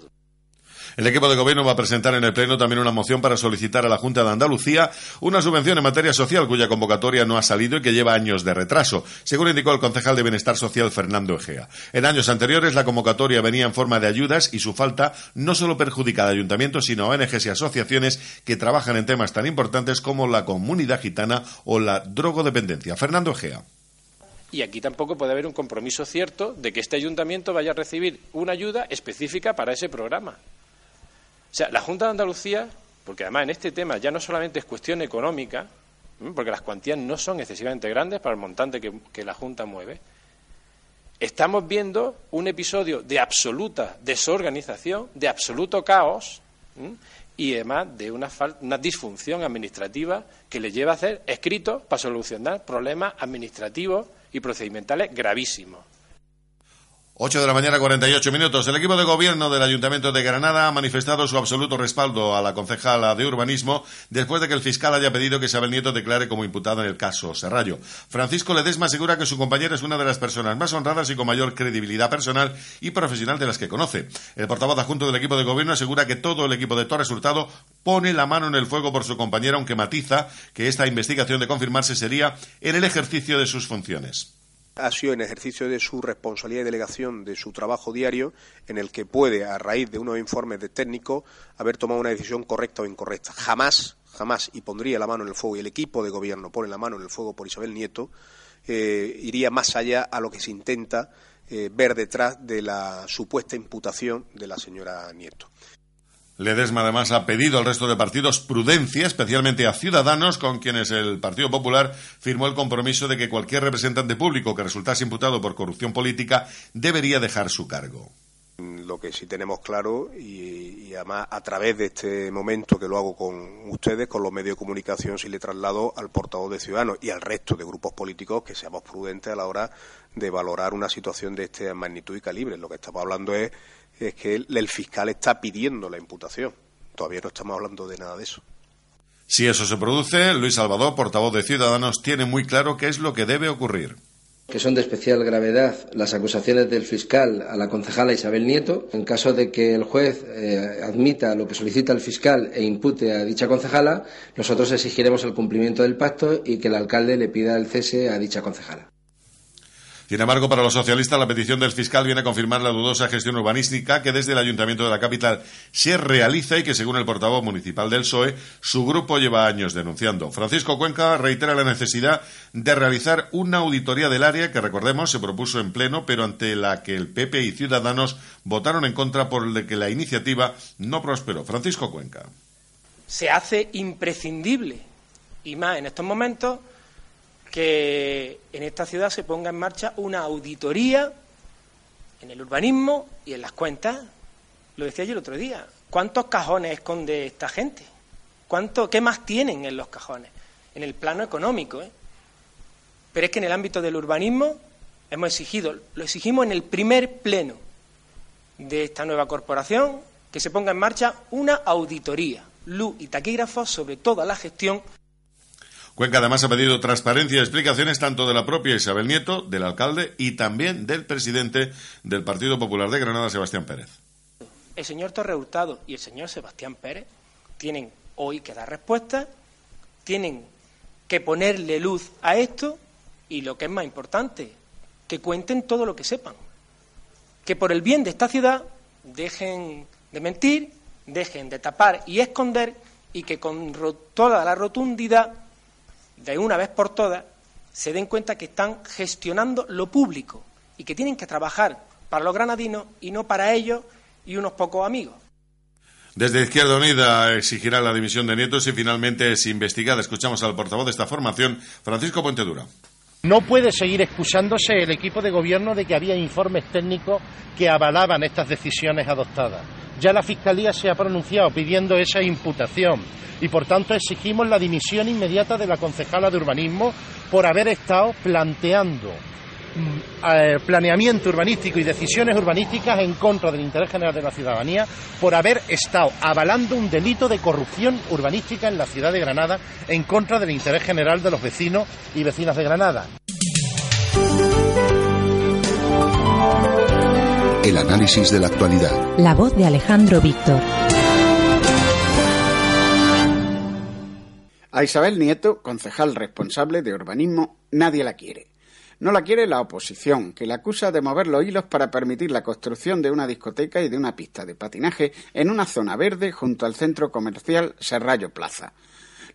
el equipo de gobierno va a presentar en el Pleno también una moción para solicitar a la Junta de Andalucía una subvención en materia social cuya convocatoria no ha salido y que lleva años de retraso, según indicó el concejal de Bienestar Social Fernando Egea. En años anteriores la convocatoria venía en forma de ayudas y su falta no solo perjudica a ayuntamientos sino a ONGs y asociaciones que trabajan en temas tan importantes como la comunidad gitana o la drogodependencia. Fernando Egea. Y aquí tampoco puede haber un compromiso cierto de que este ayuntamiento vaya a recibir una ayuda específica para ese programa. O sea, la Junta de Andalucía, porque además en este tema ya no solamente es cuestión económica, porque las cuantías no son excesivamente grandes para el montante que, la Junta mueve, estamos viendo un episodio de absoluta desorganización, de absoluto caos y además de una, una, disfunción administrativa que le lleva a hacer escritos para solucionar problemas administrativos y procedimentales gravísimos. 8 de la mañana, 48 minutos. El equipo de gobierno del Ayuntamiento de Granada ha manifestado su absoluto respaldo a la concejala de urbanismo después de que el fiscal haya pedido que Isabel Nieto declare como imputada en el caso Serrallo. Francisco Ledesma asegura que su compañera es una de las personas más honradas y con mayor credibilidad personal y profesional de las que conoce. El portavoz adjunto del equipo de gobierno asegura que todo el equipo de Torres Hurtado pone la mano en el fuego por su compañera, aunque matiza que esta investigación de confirmarse sería en el ejercicio de sus funciones ha sido en ejercicio de su responsabilidad y delegación de su trabajo diario en el que puede, a raíz de unos informes de técnicos, haber tomado una decisión correcta o incorrecta. Jamás, jamás, y pondría la mano en el fuego, y el equipo de gobierno pone la mano en el fuego por Isabel Nieto, eh, iría más allá a lo que se intenta eh, ver detrás de la supuesta imputación de la señora Nieto. Ledesma además ha pedido al resto de partidos prudencia, especialmente a Ciudadanos, con quienes el Partido Popular firmó el compromiso de que cualquier representante público que resultase imputado por corrupción política debería dejar su cargo. Lo que sí tenemos claro, y, además a través de este momento que lo hago con ustedes, con los medios de comunicación, sí le traslado al portavoz de Ciudadanos y al resto de grupos políticos que seamos prudentes a la hora de valorar una situación de esta magnitud y calibre. Lo que estamos hablando es es que el, fiscal está pidiendo la imputación. Todavía no estamos hablando de nada de eso. Si eso se produce, Luis Salvador, portavoz de Ciudadanos, tiene muy claro qué es lo que debe ocurrir. Que son de especial gravedad las acusaciones del fiscal a la concejala Isabel Nieto. En caso de que el juez eh, admita lo que solicita el fiscal e impute a dicha concejala, nosotros exigiremos el cumplimiento del pacto y que el alcalde le pida el cese a dicha concejala. Sin embargo, para los socialistas, la petición del fiscal viene a confirmar la dudosa gestión urbanística que desde el Ayuntamiento de la capital se realiza y que, según el portavoz municipal del PSOE, su grupo lleva años denunciando. Francisco Cuenca reitera la necesidad de realizar una auditoría del área que, recordemos, se propuso en pleno, pero ante la que el PP y Ciudadanos votaron en contra por lo que la iniciativa no prosperó. Francisco Cuenca. Se hace imprescindible, y más en estos momentos, que en esta ciudad se ponga en marcha una auditoría en el urbanismo y en las cuentas. Lo decía yo el otro día. ¿Cuántos cajones esconde esta gente? ¿Cuánto, ¿Qué más tienen en los cajones? En el plano económico. ¿eh? Pero es que en el ámbito del urbanismo hemos exigido, lo exigimos en el primer pleno de esta nueva corporación, que se ponga en marcha una auditoría, luz y taquígrafos sobre toda la gestión Cuenca además ha pedido transparencia y explicaciones tanto de la propia Isabel Nieto, del alcalde y también del presidente del Partido Popular de Granada, Sebastián Pérez. El señor Torre Hurtado y el señor Sebastián Pérez tienen hoy que dar respuesta, tienen que ponerle luz a esto y lo que es más importante, que cuenten todo lo que sepan. Que por el bien de esta ciudad dejen de mentir, dejen de tapar y esconder y que con toda la rotundidad, de una vez por todas, se den cuenta que están gestionando lo público y que tienen que trabajar para los granadinos y no para ellos y unos pocos amigos. Desde Izquierda Unida exigirá la dimisión de Nieto si finalmente es investigada. Escuchamos al portavoz de esta formación, Francisco Puentedura. No puede seguir excusándose el equipo de gobierno de que había informes técnicos que avalaban estas decisiones adoptadas. Ya la Fiscalía se ha pronunciado pidiendo esa imputación y por tanto exigimos la dimisión inmediata de la concejala de urbanismo por haber estado planteando mm, eh, planeamiento urbanístico y decisiones urbanísticas en contra del interés general de la ciudadanía por haber estado avalando un delito de corrupción urbanística en la ciudad de Granada en contra del interés general de los vecinos y vecinas de Granada. El análisis de la actualidad. La voz de Alejandro Víctor. A Isabel Nieto, concejal responsable de urbanismo, nadie la quiere. No la quiere la oposición, que la acusa de mover los hilos para permitir la construcción de una discoteca y de una pista de patinaje en una zona verde junto al centro comercial Serrallo Plaza.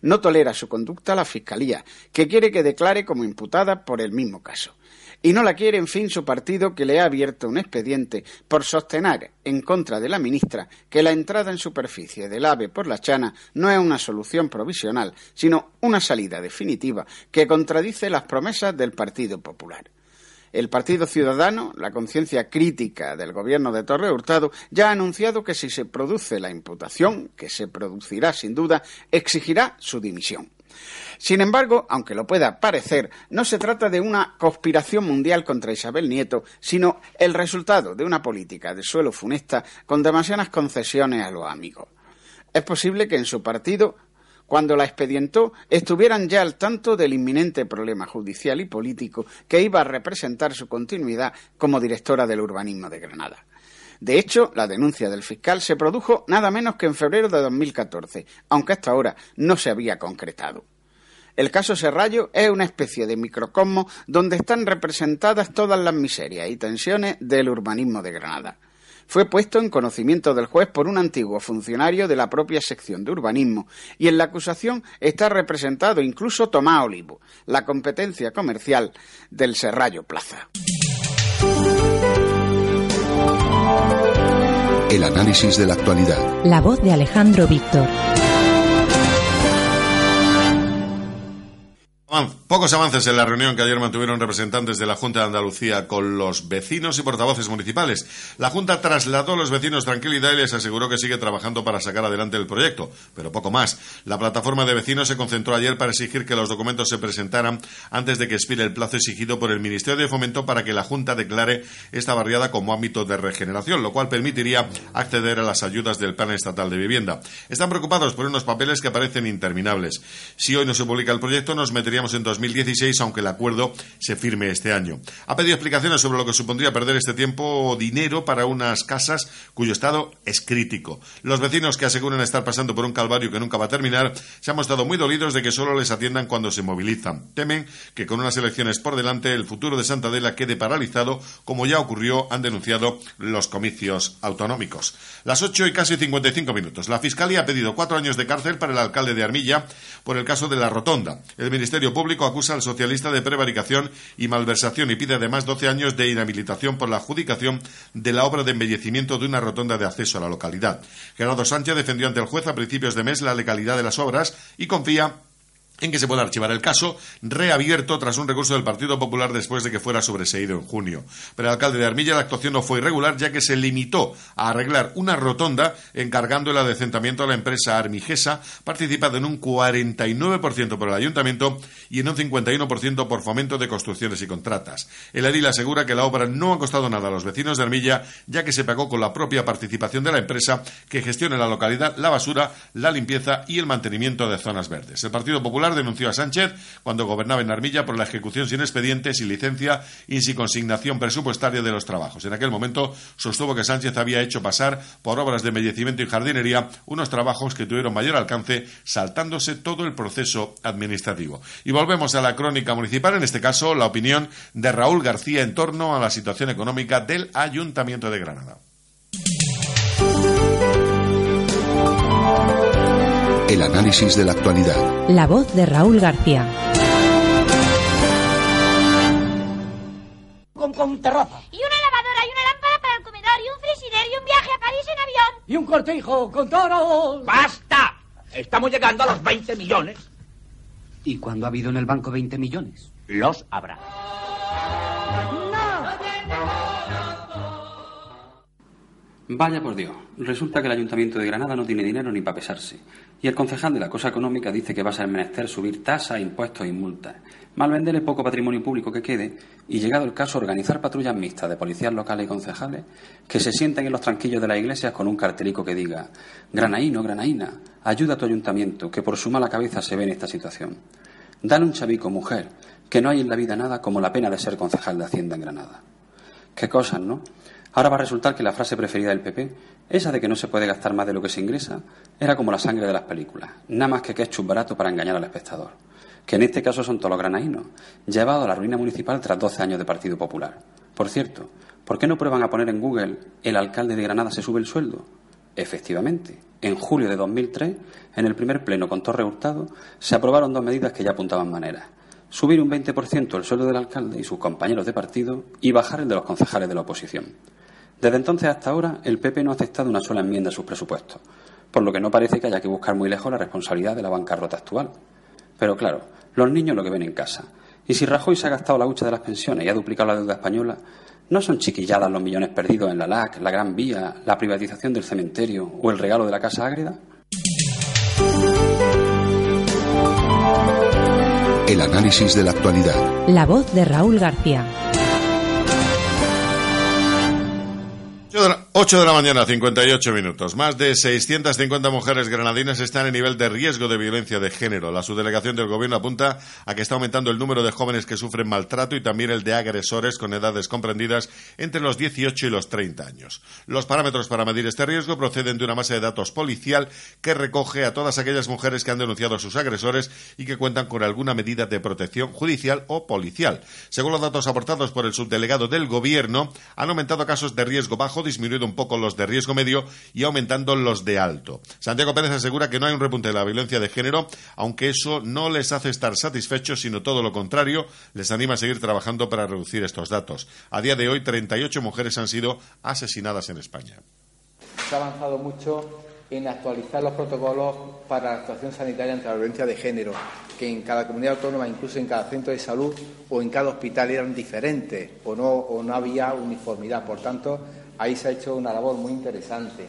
No tolera su conducta la Fiscalía, que quiere que declare como imputada por el mismo caso y no la quiere, en fin, su partido que le ha abierto un expediente por sostener en contra de la ministra que la entrada en superficie del AVE por la Chana no es una solución provisional, sino una salida definitiva que contradice las promesas del Partido Popular. El Partido Ciudadano, la conciencia crítica del gobierno de Torre Hurtado, ya ha anunciado que si se produce la imputación, que se producirá sin duda, exigirá su dimisión. Sin embargo, aunque lo pueda parecer, no se trata de una conspiración mundial contra Isabel Nieto, sino el resultado de una política de suelo funesta con demasiadas concesiones a los amigos. Es posible que en su partido cuando la expedientó, estuvieran ya al tanto del inminente problema judicial y político que iba a representar su continuidad como directora del urbanismo de Granada. De hecho, la denuncia del fiscal se produjo nada menos que en febrero de 2014, aunque hasta ahora no se había concretado. El caso Serrallo es una especie de microcosmo donde están representadas todas las miserias y tensiones del urbanismo de Granada. Fue puesto en conocimiento del juez por un antiguo funcionario de la propia sección de urbanismo y en la acusación está representado incluso Tomás Olivo, la competencia comercial del Serrallo Plaza. El análisis de la actualidad. La voz de Alejandro Víctor. Pocos avances en la reunión que ayer mantuvieron representantes de la Junta de Andalucía con los vecinos y portavoces municipales. La Junta trasladó a los vecinos tranquilidad y les aseguró que sigue trabajando para sacar adelante el proyecto, pero poco más. La plataforma de vecinos se concentró ayer para exigir que los documentos se presentaran antes de que expire el plazo exigido por el Ministerio de Fomento para que la Junta declare esta barriada como ámbito de regeneración, lo cual permitiría acceder a las ayudas del Plan Estatal de Vivienda. Están preocupados por unos papeles que parecen interminables. Si hoy no se publica el proyecto, nos meteríamos en 2016, aunque el acuerdo se firme este año. Ha pedido explicaciones sobre lo que supondría perder este tiempo o dinero para unas casas cuyo estado es crítico. Los vecinos que aseguran estar pasando por un calvario que nunca va a terminar se han mostrado muy dolidos de que solo les atiendan cuando se movilizan. Temen que con unas elecciones por delante el futuro de Santa Adela quede paralizado, como ya ocurrió, han denunciado los comicios autonómicos. Las 8 y casi 55 minutos. La Fiscalía ha pedido cuatro años de cárcel para el alcalde de Armilla por el caso de la Rotonda. El Ministerio Público acusa al socialista de prevaricación y malversación y pide además 12 años de inhabilitación por la adjudicación de la obra de embellecimiento de una rotonda de acceso a la localidad. Gerardo Sánchez defendió ante el juez a principios de mes la legalidad de las obras y confía en que se pueda archivar el caso, reabierto tras un recurso del Partido Popular después de que fuera sobreseído en junio. Pero el alcalde de Armilla la actuación no fue irregular, ya que se limitó a arreglar una rotonda encargando el adecentamiento a la empresa Armigesa, participada en un 49% por el ayuntamiento y en un 51% por fomento de construcciones y contratas. El edil asegura que la obra no ha costado nada a los vecinos de Armilla, ya que se pagó con la propia participación de la empresa que gestiona la localidad la basura, la limpieza y el mantenimiento de zonas verdes. El Partido Popular Denunció a Sánchez cuando gobernaba en Armilla por la ejecución sin expedientes, sin licencia y sin consignación presupuestaria de los trabajos. En aquel momento sostuvo que Sánchez había hecho pasar por obras de embellecimiento y jardinería unos trabajos que tuvieron mayor alcance, saltándose todo el proceso administrativo. Y volvemos a la crónica municipal, en este caso la opinión de Raúl García en torno a la situación económica del Ayuntamiento de Granada. El análisis de la actualidad. La voz de Raúl García. Con, con terraza. Y una lavadora y una lámpara para el comedor y un frigider y un viaje a París en avión. Y un cortijo con toros. ¡Basta! Estamos llegando a los 20 millones. ¿Y cuando ha habido en el banco 20 millones? Los habrá. Vaya por Dios, resulta que el Ayuntamiento de Granada no tiene dinero ni para pesarse. Y el concejal de la cosa económica dice que va a ser menester subir tasas, impuestos y multas, mal vender el poco patrimonio público que quede y, llegado el caso, organizar patrullas mixtas de policías locales y concejales que se sienten en los tranquillos de las iglesias con un cartelico que diga Granaíno, Granaína, ayuda a tu ayuntamiento, que por su mala cabeza se ve en esta situación. Dale un chavico, mujer, que no hay en la vida nada como la pena de ser concejal de Hacienda en Granada. Qué cosas, ¿no? Ahora va a resultar que la frase preferida del PP, esa de que no se puede gastar más de lo que se ingresa, era como la sangre de las películas, nada más que ketchup barato para engañar al espectador. Que en este caso son todos los granaínos, llevados a la ruina municipal tras 12 años de Partido Popular. Por cierto, ¿por qué no prueban a poner en Google el alcalde de Granada se sube el sueldo? Efectivamente, en julio de 2003, en el primer pleno con Torre Hurtado, se aprobaron dos medidas que ya apuntaban maneras. Subir un 20% el sueldo del alcalde y sus compañeros de partido y bajar el de los concejales de la oposición. Desde entonces hasta ahora, el PP no ha aceptado una sola enmienda a sus presupuestos, por lo que no parece que haya que buscar muy lejos la responsabilidad de la bancarrota actual. Pero claro, los niños lo que ven en casa. Y si Rajoy se ha gastado la hucha de las pensiones y ha duplicado la deuda española, ¿no son chiquilladas los millones perdidos en la LAC, la Gran Vía, la privatización del cementerio o el regalo de la Casa Ágreda? El análisis de la actualidad. La voz de Raúl García. 8 de la mañana, 58 minutos. Más de 650 mujeres granadinas están en nivel de riesgo de violencia de género. La subdelegación del Gobierno apunta a que está aumentando el número de jóvenes que sufren maltrato y también el de agresores con edades comprendidas entre los 18 y los 30 años. Los parámetros para medir este riesgo proceden de una base de datos policial que recoge a todas aquellas mujeres que han denunciado a sus agresores y que cuentan con alguna medida de protección judicial o policial. Según los datos aportados por el subdelegado del Gobierno, han aumentado casos de riesgo bajo, disminuido un poco los de riesgo medio y aumentando los de alto. Santiago Pérez asegura que no hay un repunte de la violencia de género, aunque eso no les hace estar satisfechos, sino todo lo contrario, les anima a seguir trabajando para reducir estos datos. A día de hoy, 38 mujeres han sido asesinadas en España. Se ha avanzado mucho en actualizar los protocolos para la actuación sanitaria ante la violencia de género, que en cada comunidad autónoma, incluso en cada centro de salud o en cada hospital eran diferentes o no, o no había uniformidad. Por tanto, Ahí se ha hecho una labor muy interesante.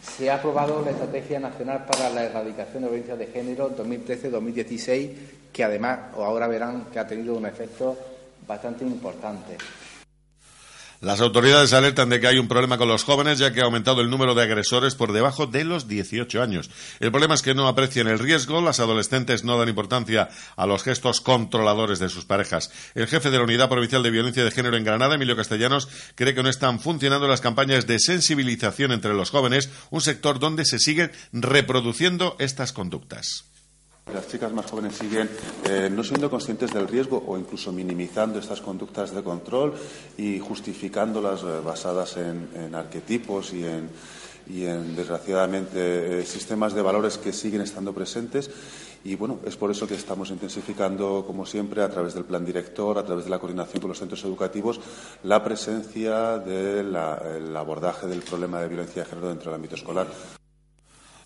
Se ha aprobado la Estrategia Nacional para la Erradicación de Violencia de Género 2013-2016, que además, o ahora verán, que ha tenido un efecto bastante importante. Las autoridades alertan de que hay un problema con los jóvenes, ya que ha aumentado el número de agresores por debajo de los 18 años. El problema es que no aprecian el riesgo, las adolescentes no dan importancia a los gestos controladores de sus parejas. El jefe de la Unidad Provincial de Violencia de Género en Granada, Emilio Castellanos, cree que no están funcionando las campañas de sensibilización entre los jóvenes, un sector donde se siguen reproduciendo estas conductas. Las chicas más jóvenes siguen eh, no siendo conscientes del riesgo o incluso minimizando estas conductas de control y justificándolas eh, basadas en, arquetipos y en, y en desgraciadamente, eh, sistemas de valores que siguen estando presentes. Y bueno, es por eso que estamos intensificando, como siempre, a través del plan director, a través de la coordinación con los centros educativos, la presencia del abordaje del problema de violencia de género dentro del ámbito escolar.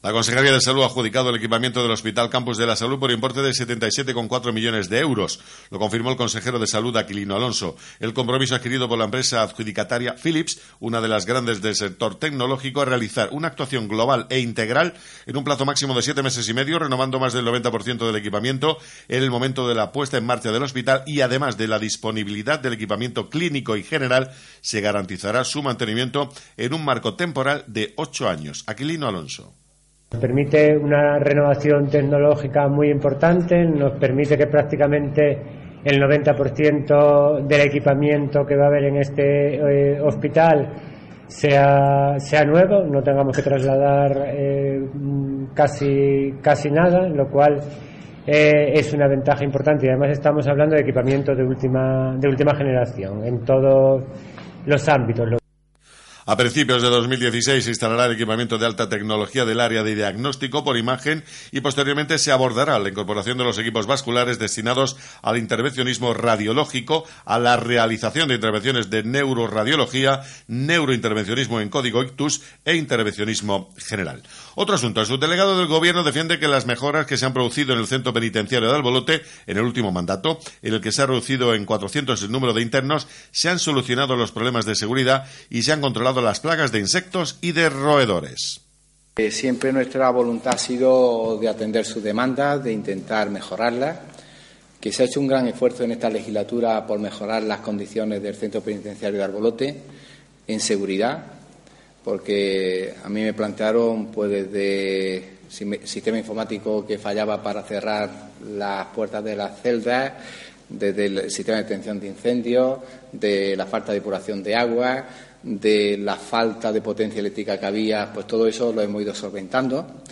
La Consejería de Salud ha adjudicado el equipamiento del Hospital Campus de la Salud por importe de 77,4 millones de euros. Lo confirmó el consejero de Salud, Aquilino Alonso. El compromiso adquirido por la empresa adjudicataria Philips, una de las grandes del sector tecnológico, es realizar una actuación global e integral en un plazo máximo de siete meses y medio, renovando más del 90% del equipamiento en el momento de la puesta en marcha del hospital y además de la disponibilidad del equipamiento clínico y general, se garantizará su mantenimiento en un marco temporal de ocho años. Aquilino Alonso. Nos permite una renovación tecnológica muy importante, nos permite que prácticamente el 90% del equipamiento que va a haber en este eh, hospital sea, sea nuevo, no tengamos que trasladar eh, casi, casi nada, lo cual eh, es una ventaja importante y además estamos hablando de equipamiento de última, de última generación en todos los ámbitos. A principios de 2016 se instalará el equipamiento de alta tecnología del área de diagnóstico por imagen y posteriormente se abordará la incorporación de los equipos vasculares destinados al intervencionismo radiológico, a la realización de intervenciones de neuroradiología, neurointervencionismo en código ictus e intervencionismo general. Otro asunto. El subdelegado del Gobierno defiende que las mejoras que se han producido en el centro penitenciario de Albolote en el último mandato, en el que se ha reducido en 400 el número de internos, se han solucionado los problemas de seguridad y se han controlado las plagas de insectos y de roedores. Eh, siempre nuestra voluntad ha sido de atender sus demandas, de intentar mejorarlas, que se ha hecho un gran esfuerzo en esta legislatura por mejorar las condiciones del centro penitenciario de Arbolote en seguridad, porque a mí me plantearon pues desde sistema informático que fallaba para cerrar las puertas de las celdas, desde el sistema de detención de incendios, de la falta de depuración de agua, de la falta de potencia eléctrica que había, pues todo eso lo hemos ido solventando.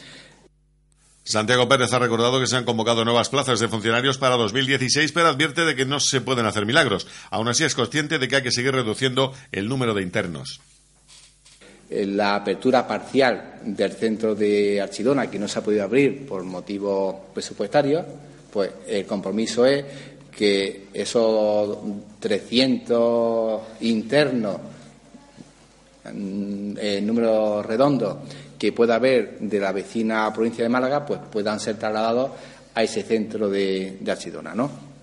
Santiago Pérez ha recordado que se han convocado nuevas plazas de funcionarios para 2016, pero advierte de que no se pueden hacer milagros. Aún así es consciente de que hay que seguir reduciendo el número de internos. La apertura parcial del centro de Archidona, que no se ha podido abrir por motivos presupuestarios, pues el compromiso es que esos 300 internos, mm, en número redondo, que pueda haber de la vecina provincia de Málaga, pues puedan ser trasladados a ese centro de, de Archidona, ¿no?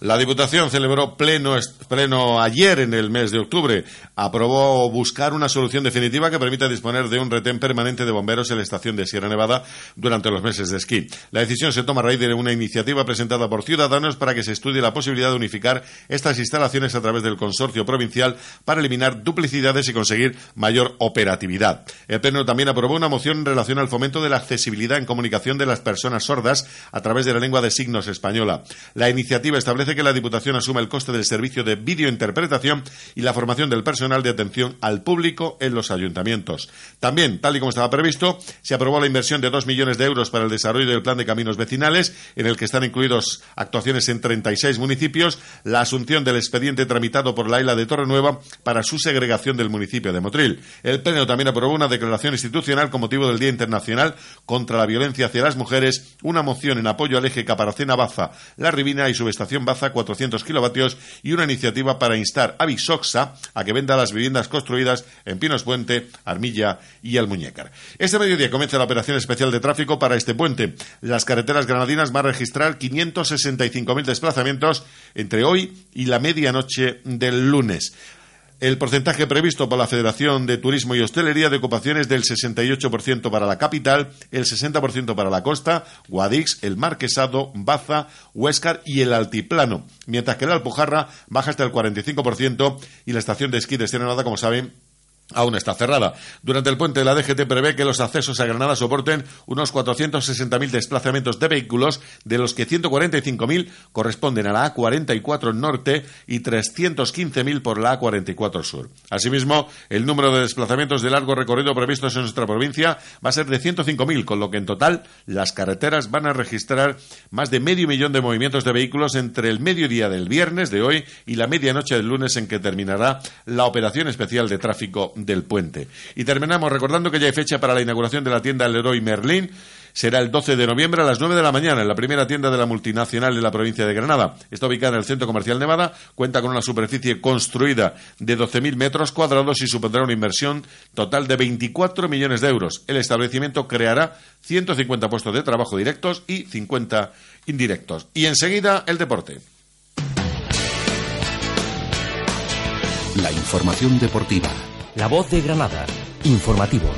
La Diputación celebró pleno, pleno ayer en el mes de octubre. Aprobó buscar una solución definitiva que permita disponer de un retén permanente de bomberos en la estación de Sierra Nevada durante los meses de esquí. La decisión se toma a raíz de una iniciativa presentada por Ciudadanos para que se estudie la posibilidad de unificar estas instalaciones a través del consorcio provincial para eliminar duplicidades y conseguir mayor operatividad. El Pleno también aprobó una moción en relación al fomento de la accesibilidad en comunicación de las personas sordas a través de la lengua de signos española. La iniciativa establece que la Diputación asuma el coste del servicio de videointerpretación y la formación del personal de atención al público en los ayuntamientos. También, tal y como estaba previsto, se aprobó la inversión de dos millones de euros para el desarrollo del plan de caminos vecinales, en el que están incluidos actuaciones en 36 municipios, la asunción del expediente tramitado por la isla de Torrenueva para su segregación del municipio de Motril. El Pleno también aprobó una declaración institucional con motivo del Día Internacional contra la Violencia hacia las Mujeres, una moción en apoyo al eje Caparacena-Baza, La Ribina y subestación Baza 400 kilovatios y una iniciativa para instar a Visoxa a que venda las viviendas construidas en Pinos Puente, Armilla y Almuñécar. Este mediodía comienza la operación especial de tráfico para este puente. Las carreteras granadinas van a registrar 565.000 desplazamientos entre hoy y la medianoche del lunes. El porcentaje previsto por la Federación de Turismo y Hostelería de ocupación es del 68% para la capital, el 60% para la costa, Guadix, el Marquesado, Baza, Huéscar y el Altiplano, mientras que la Alpujarra baja hasta el 45% y la estación de esquí de Sierra como saben, aún está cerrada. Durante el puente la DGT prevé que los accesos a Granada soporten unos 460.000 desplazamientos de vehículos, de los que 145.000 corresponden a la A44 Norte y 315.000 por la A44 Sur. Asimismo, el número de desplazamientos de largo recorrido previstos en nuestra provincia va a ser de 105.000, con lo que en total las carreteras van a registrar más de medio millón de movimientos de vehículos entre el mediodía del viernes de hoy y la medianoche del lunes en que terminará la operación especial de tráfico del puente. Y terminamos recordando que ya hay fecha para la inauguración de la tienda Leroy Merlin. Será el 12 de noviembre a las 9 de la mañana en la primera tienda de la multinacional en la provincia de Granada. Está ubicada en el Centro Comercial Nevada, cuenta con una superficie construida de 12.000 metros cuadrados y supondrá una inversión total de 24 millones de euros. El establecimiento creará 150 puestos de trabajo directos y 50 indirectos. Y enseguida el deporte. La información deportiva. La voz de Granada. Informativos.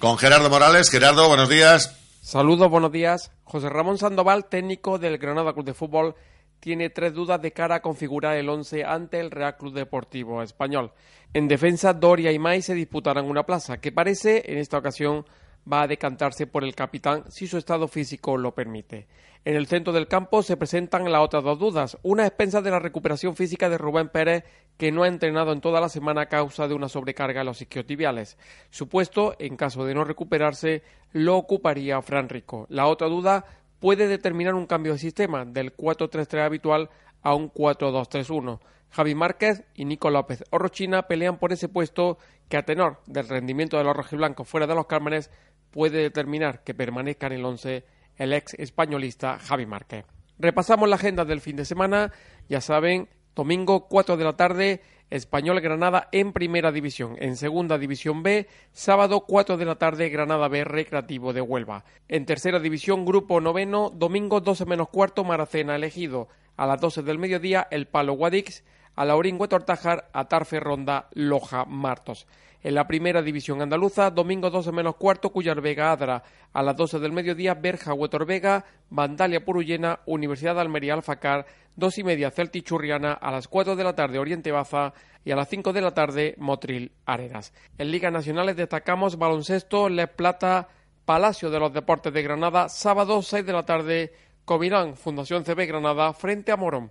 Con Gerardo Morales. Gerardo, buenos días. Saludos, buenos días. José Ramón Sandoval, técnico del Granada Club de Fútbol, tiene tres dudas de cara a configurar el once ante el Real Club Deportivo Español. En defensa, Doria y May se disputarán una plaza, que parece en esta ocasión va a decantarse por el capitán si su estado físico lo permite. En el centro del campo se presentan las otras dos dudas, una expensa de la recuperación física de Rubén Pérez, que no ha entrenado en toda la semana a causa de una sobrecarga en los isquiotibiales. Su puesto, en caso de no recuperarse, lo ocuparía Fran Rico. La otra duda puede determinar un cambio de sistema del 4-3-3 habitual a un 4-2-3-1. Javi Márquez y Nico López Orochina pelean por ese puesto que a tenor del rendimiento de los rojiblancos fuera de los Cármenes puede determinar que permanezca en el once el ex españolista Javi Márquez. Repasamos la agenda del fin de semana. Ya saben, domingo 4 de la tarde, Español Granada en Primera División. En Segunda División B, sábado 4 de la tarde, Granada B Recreativo de Huelva. En Tercera División, Grupo Noveno, domingo 12 menos cuarto, Maracena elegido. A las 12 del mediodía, El Palo Guadix. A Laurín Huetortájar, Atarfe Ronda, Loja Martos. En la primera división andaluza, domingo 12 menos cuarto, Cuyar Vega Adra. A las 12 del mediodía, Berja Huetor Vega, Vandalia Purullena, Universidad de Almería Alfacar, dos y media Celti Churriana, a las 4 de la tarde Oriente Baza y a las 5 de la tarde Motril Arenas. En Ligas Nacionales destacamos baloncesto, Les Plata, Palacio de los Deportes de Granada, sábado 6 de la tarde, Comirán, Fundación CB Granada, frente a Morón.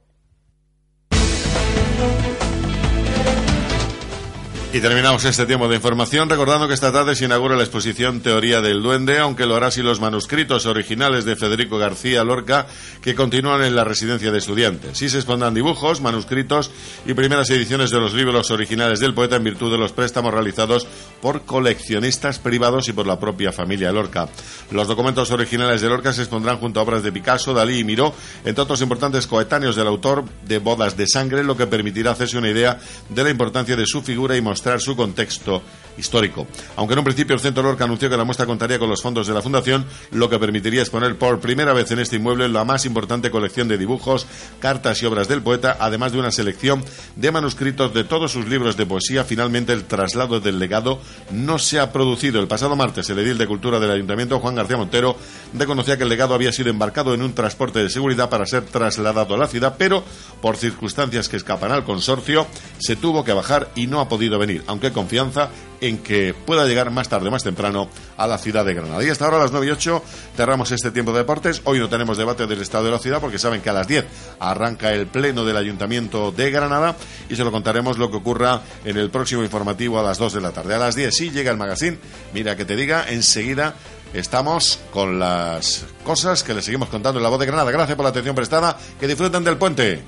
Y terminamos este tiempo de información recordando que esta tarde se inaugura la exposición Teoría del Duende, aunque lo hará sin los manuscritos originales de Federico García Lorca que continúan en la residencia de estudiantes. Sí se expondrán dibujos, manuscritos y primeras ediciones de los libros originales del poeta en virtud de los préstamos realizados por coleccionistas privados y por la propia familia Lorca. Los documentos originales de Lorca se expondrán junto a obras de Picasso, Dalí y Miró, entre otros importantes coetáneos del autor de Bodas de Sangre, lo que permitirá hacerse una idea de la importancia de su figura y mostrar su contexto histórico. Aunque en un principio el Centro Lorca anunció que la muestra contaría con los fondos de la Fundación, lo que permitiría exponer por primera vez en este inmueble la más importante colección de dibujos, cartas y obras del poeta, además de una selección de manuscritos de todos sus libros de poesía. Finalmente, el traslado del legado no se ha producido. El pasado martes, el edil de Cultura del Ayuntamiento, Juan García Montero, reconocía que el legado había sido embarcado en un transporte de seguridad para ser trasladado a la ciudad, pero por circunstancias que escapan al consorcio, se tuvo que bajar y no ha podido venir, aunque confianza en que pueda llegar más tarde más temprano a la ciudad de Granada. Y hasta ahora a las 9 y 8 cerramos este tiempo de deportes. Hoy no tenemos debate del estado de la ciudad porque saben que a las 10 arranca el pleno del Ayuntamiento de Granada y se lo contaremos lo que ocurra en el próximo informativo a las 2 de la tarde. A las 10 sí llega el magazine. Mira que te diga, enseguida estamos con las cosas que le seguimos contando en la voz de Granada. Gracias por la atención prestada. Que disfruten del puente.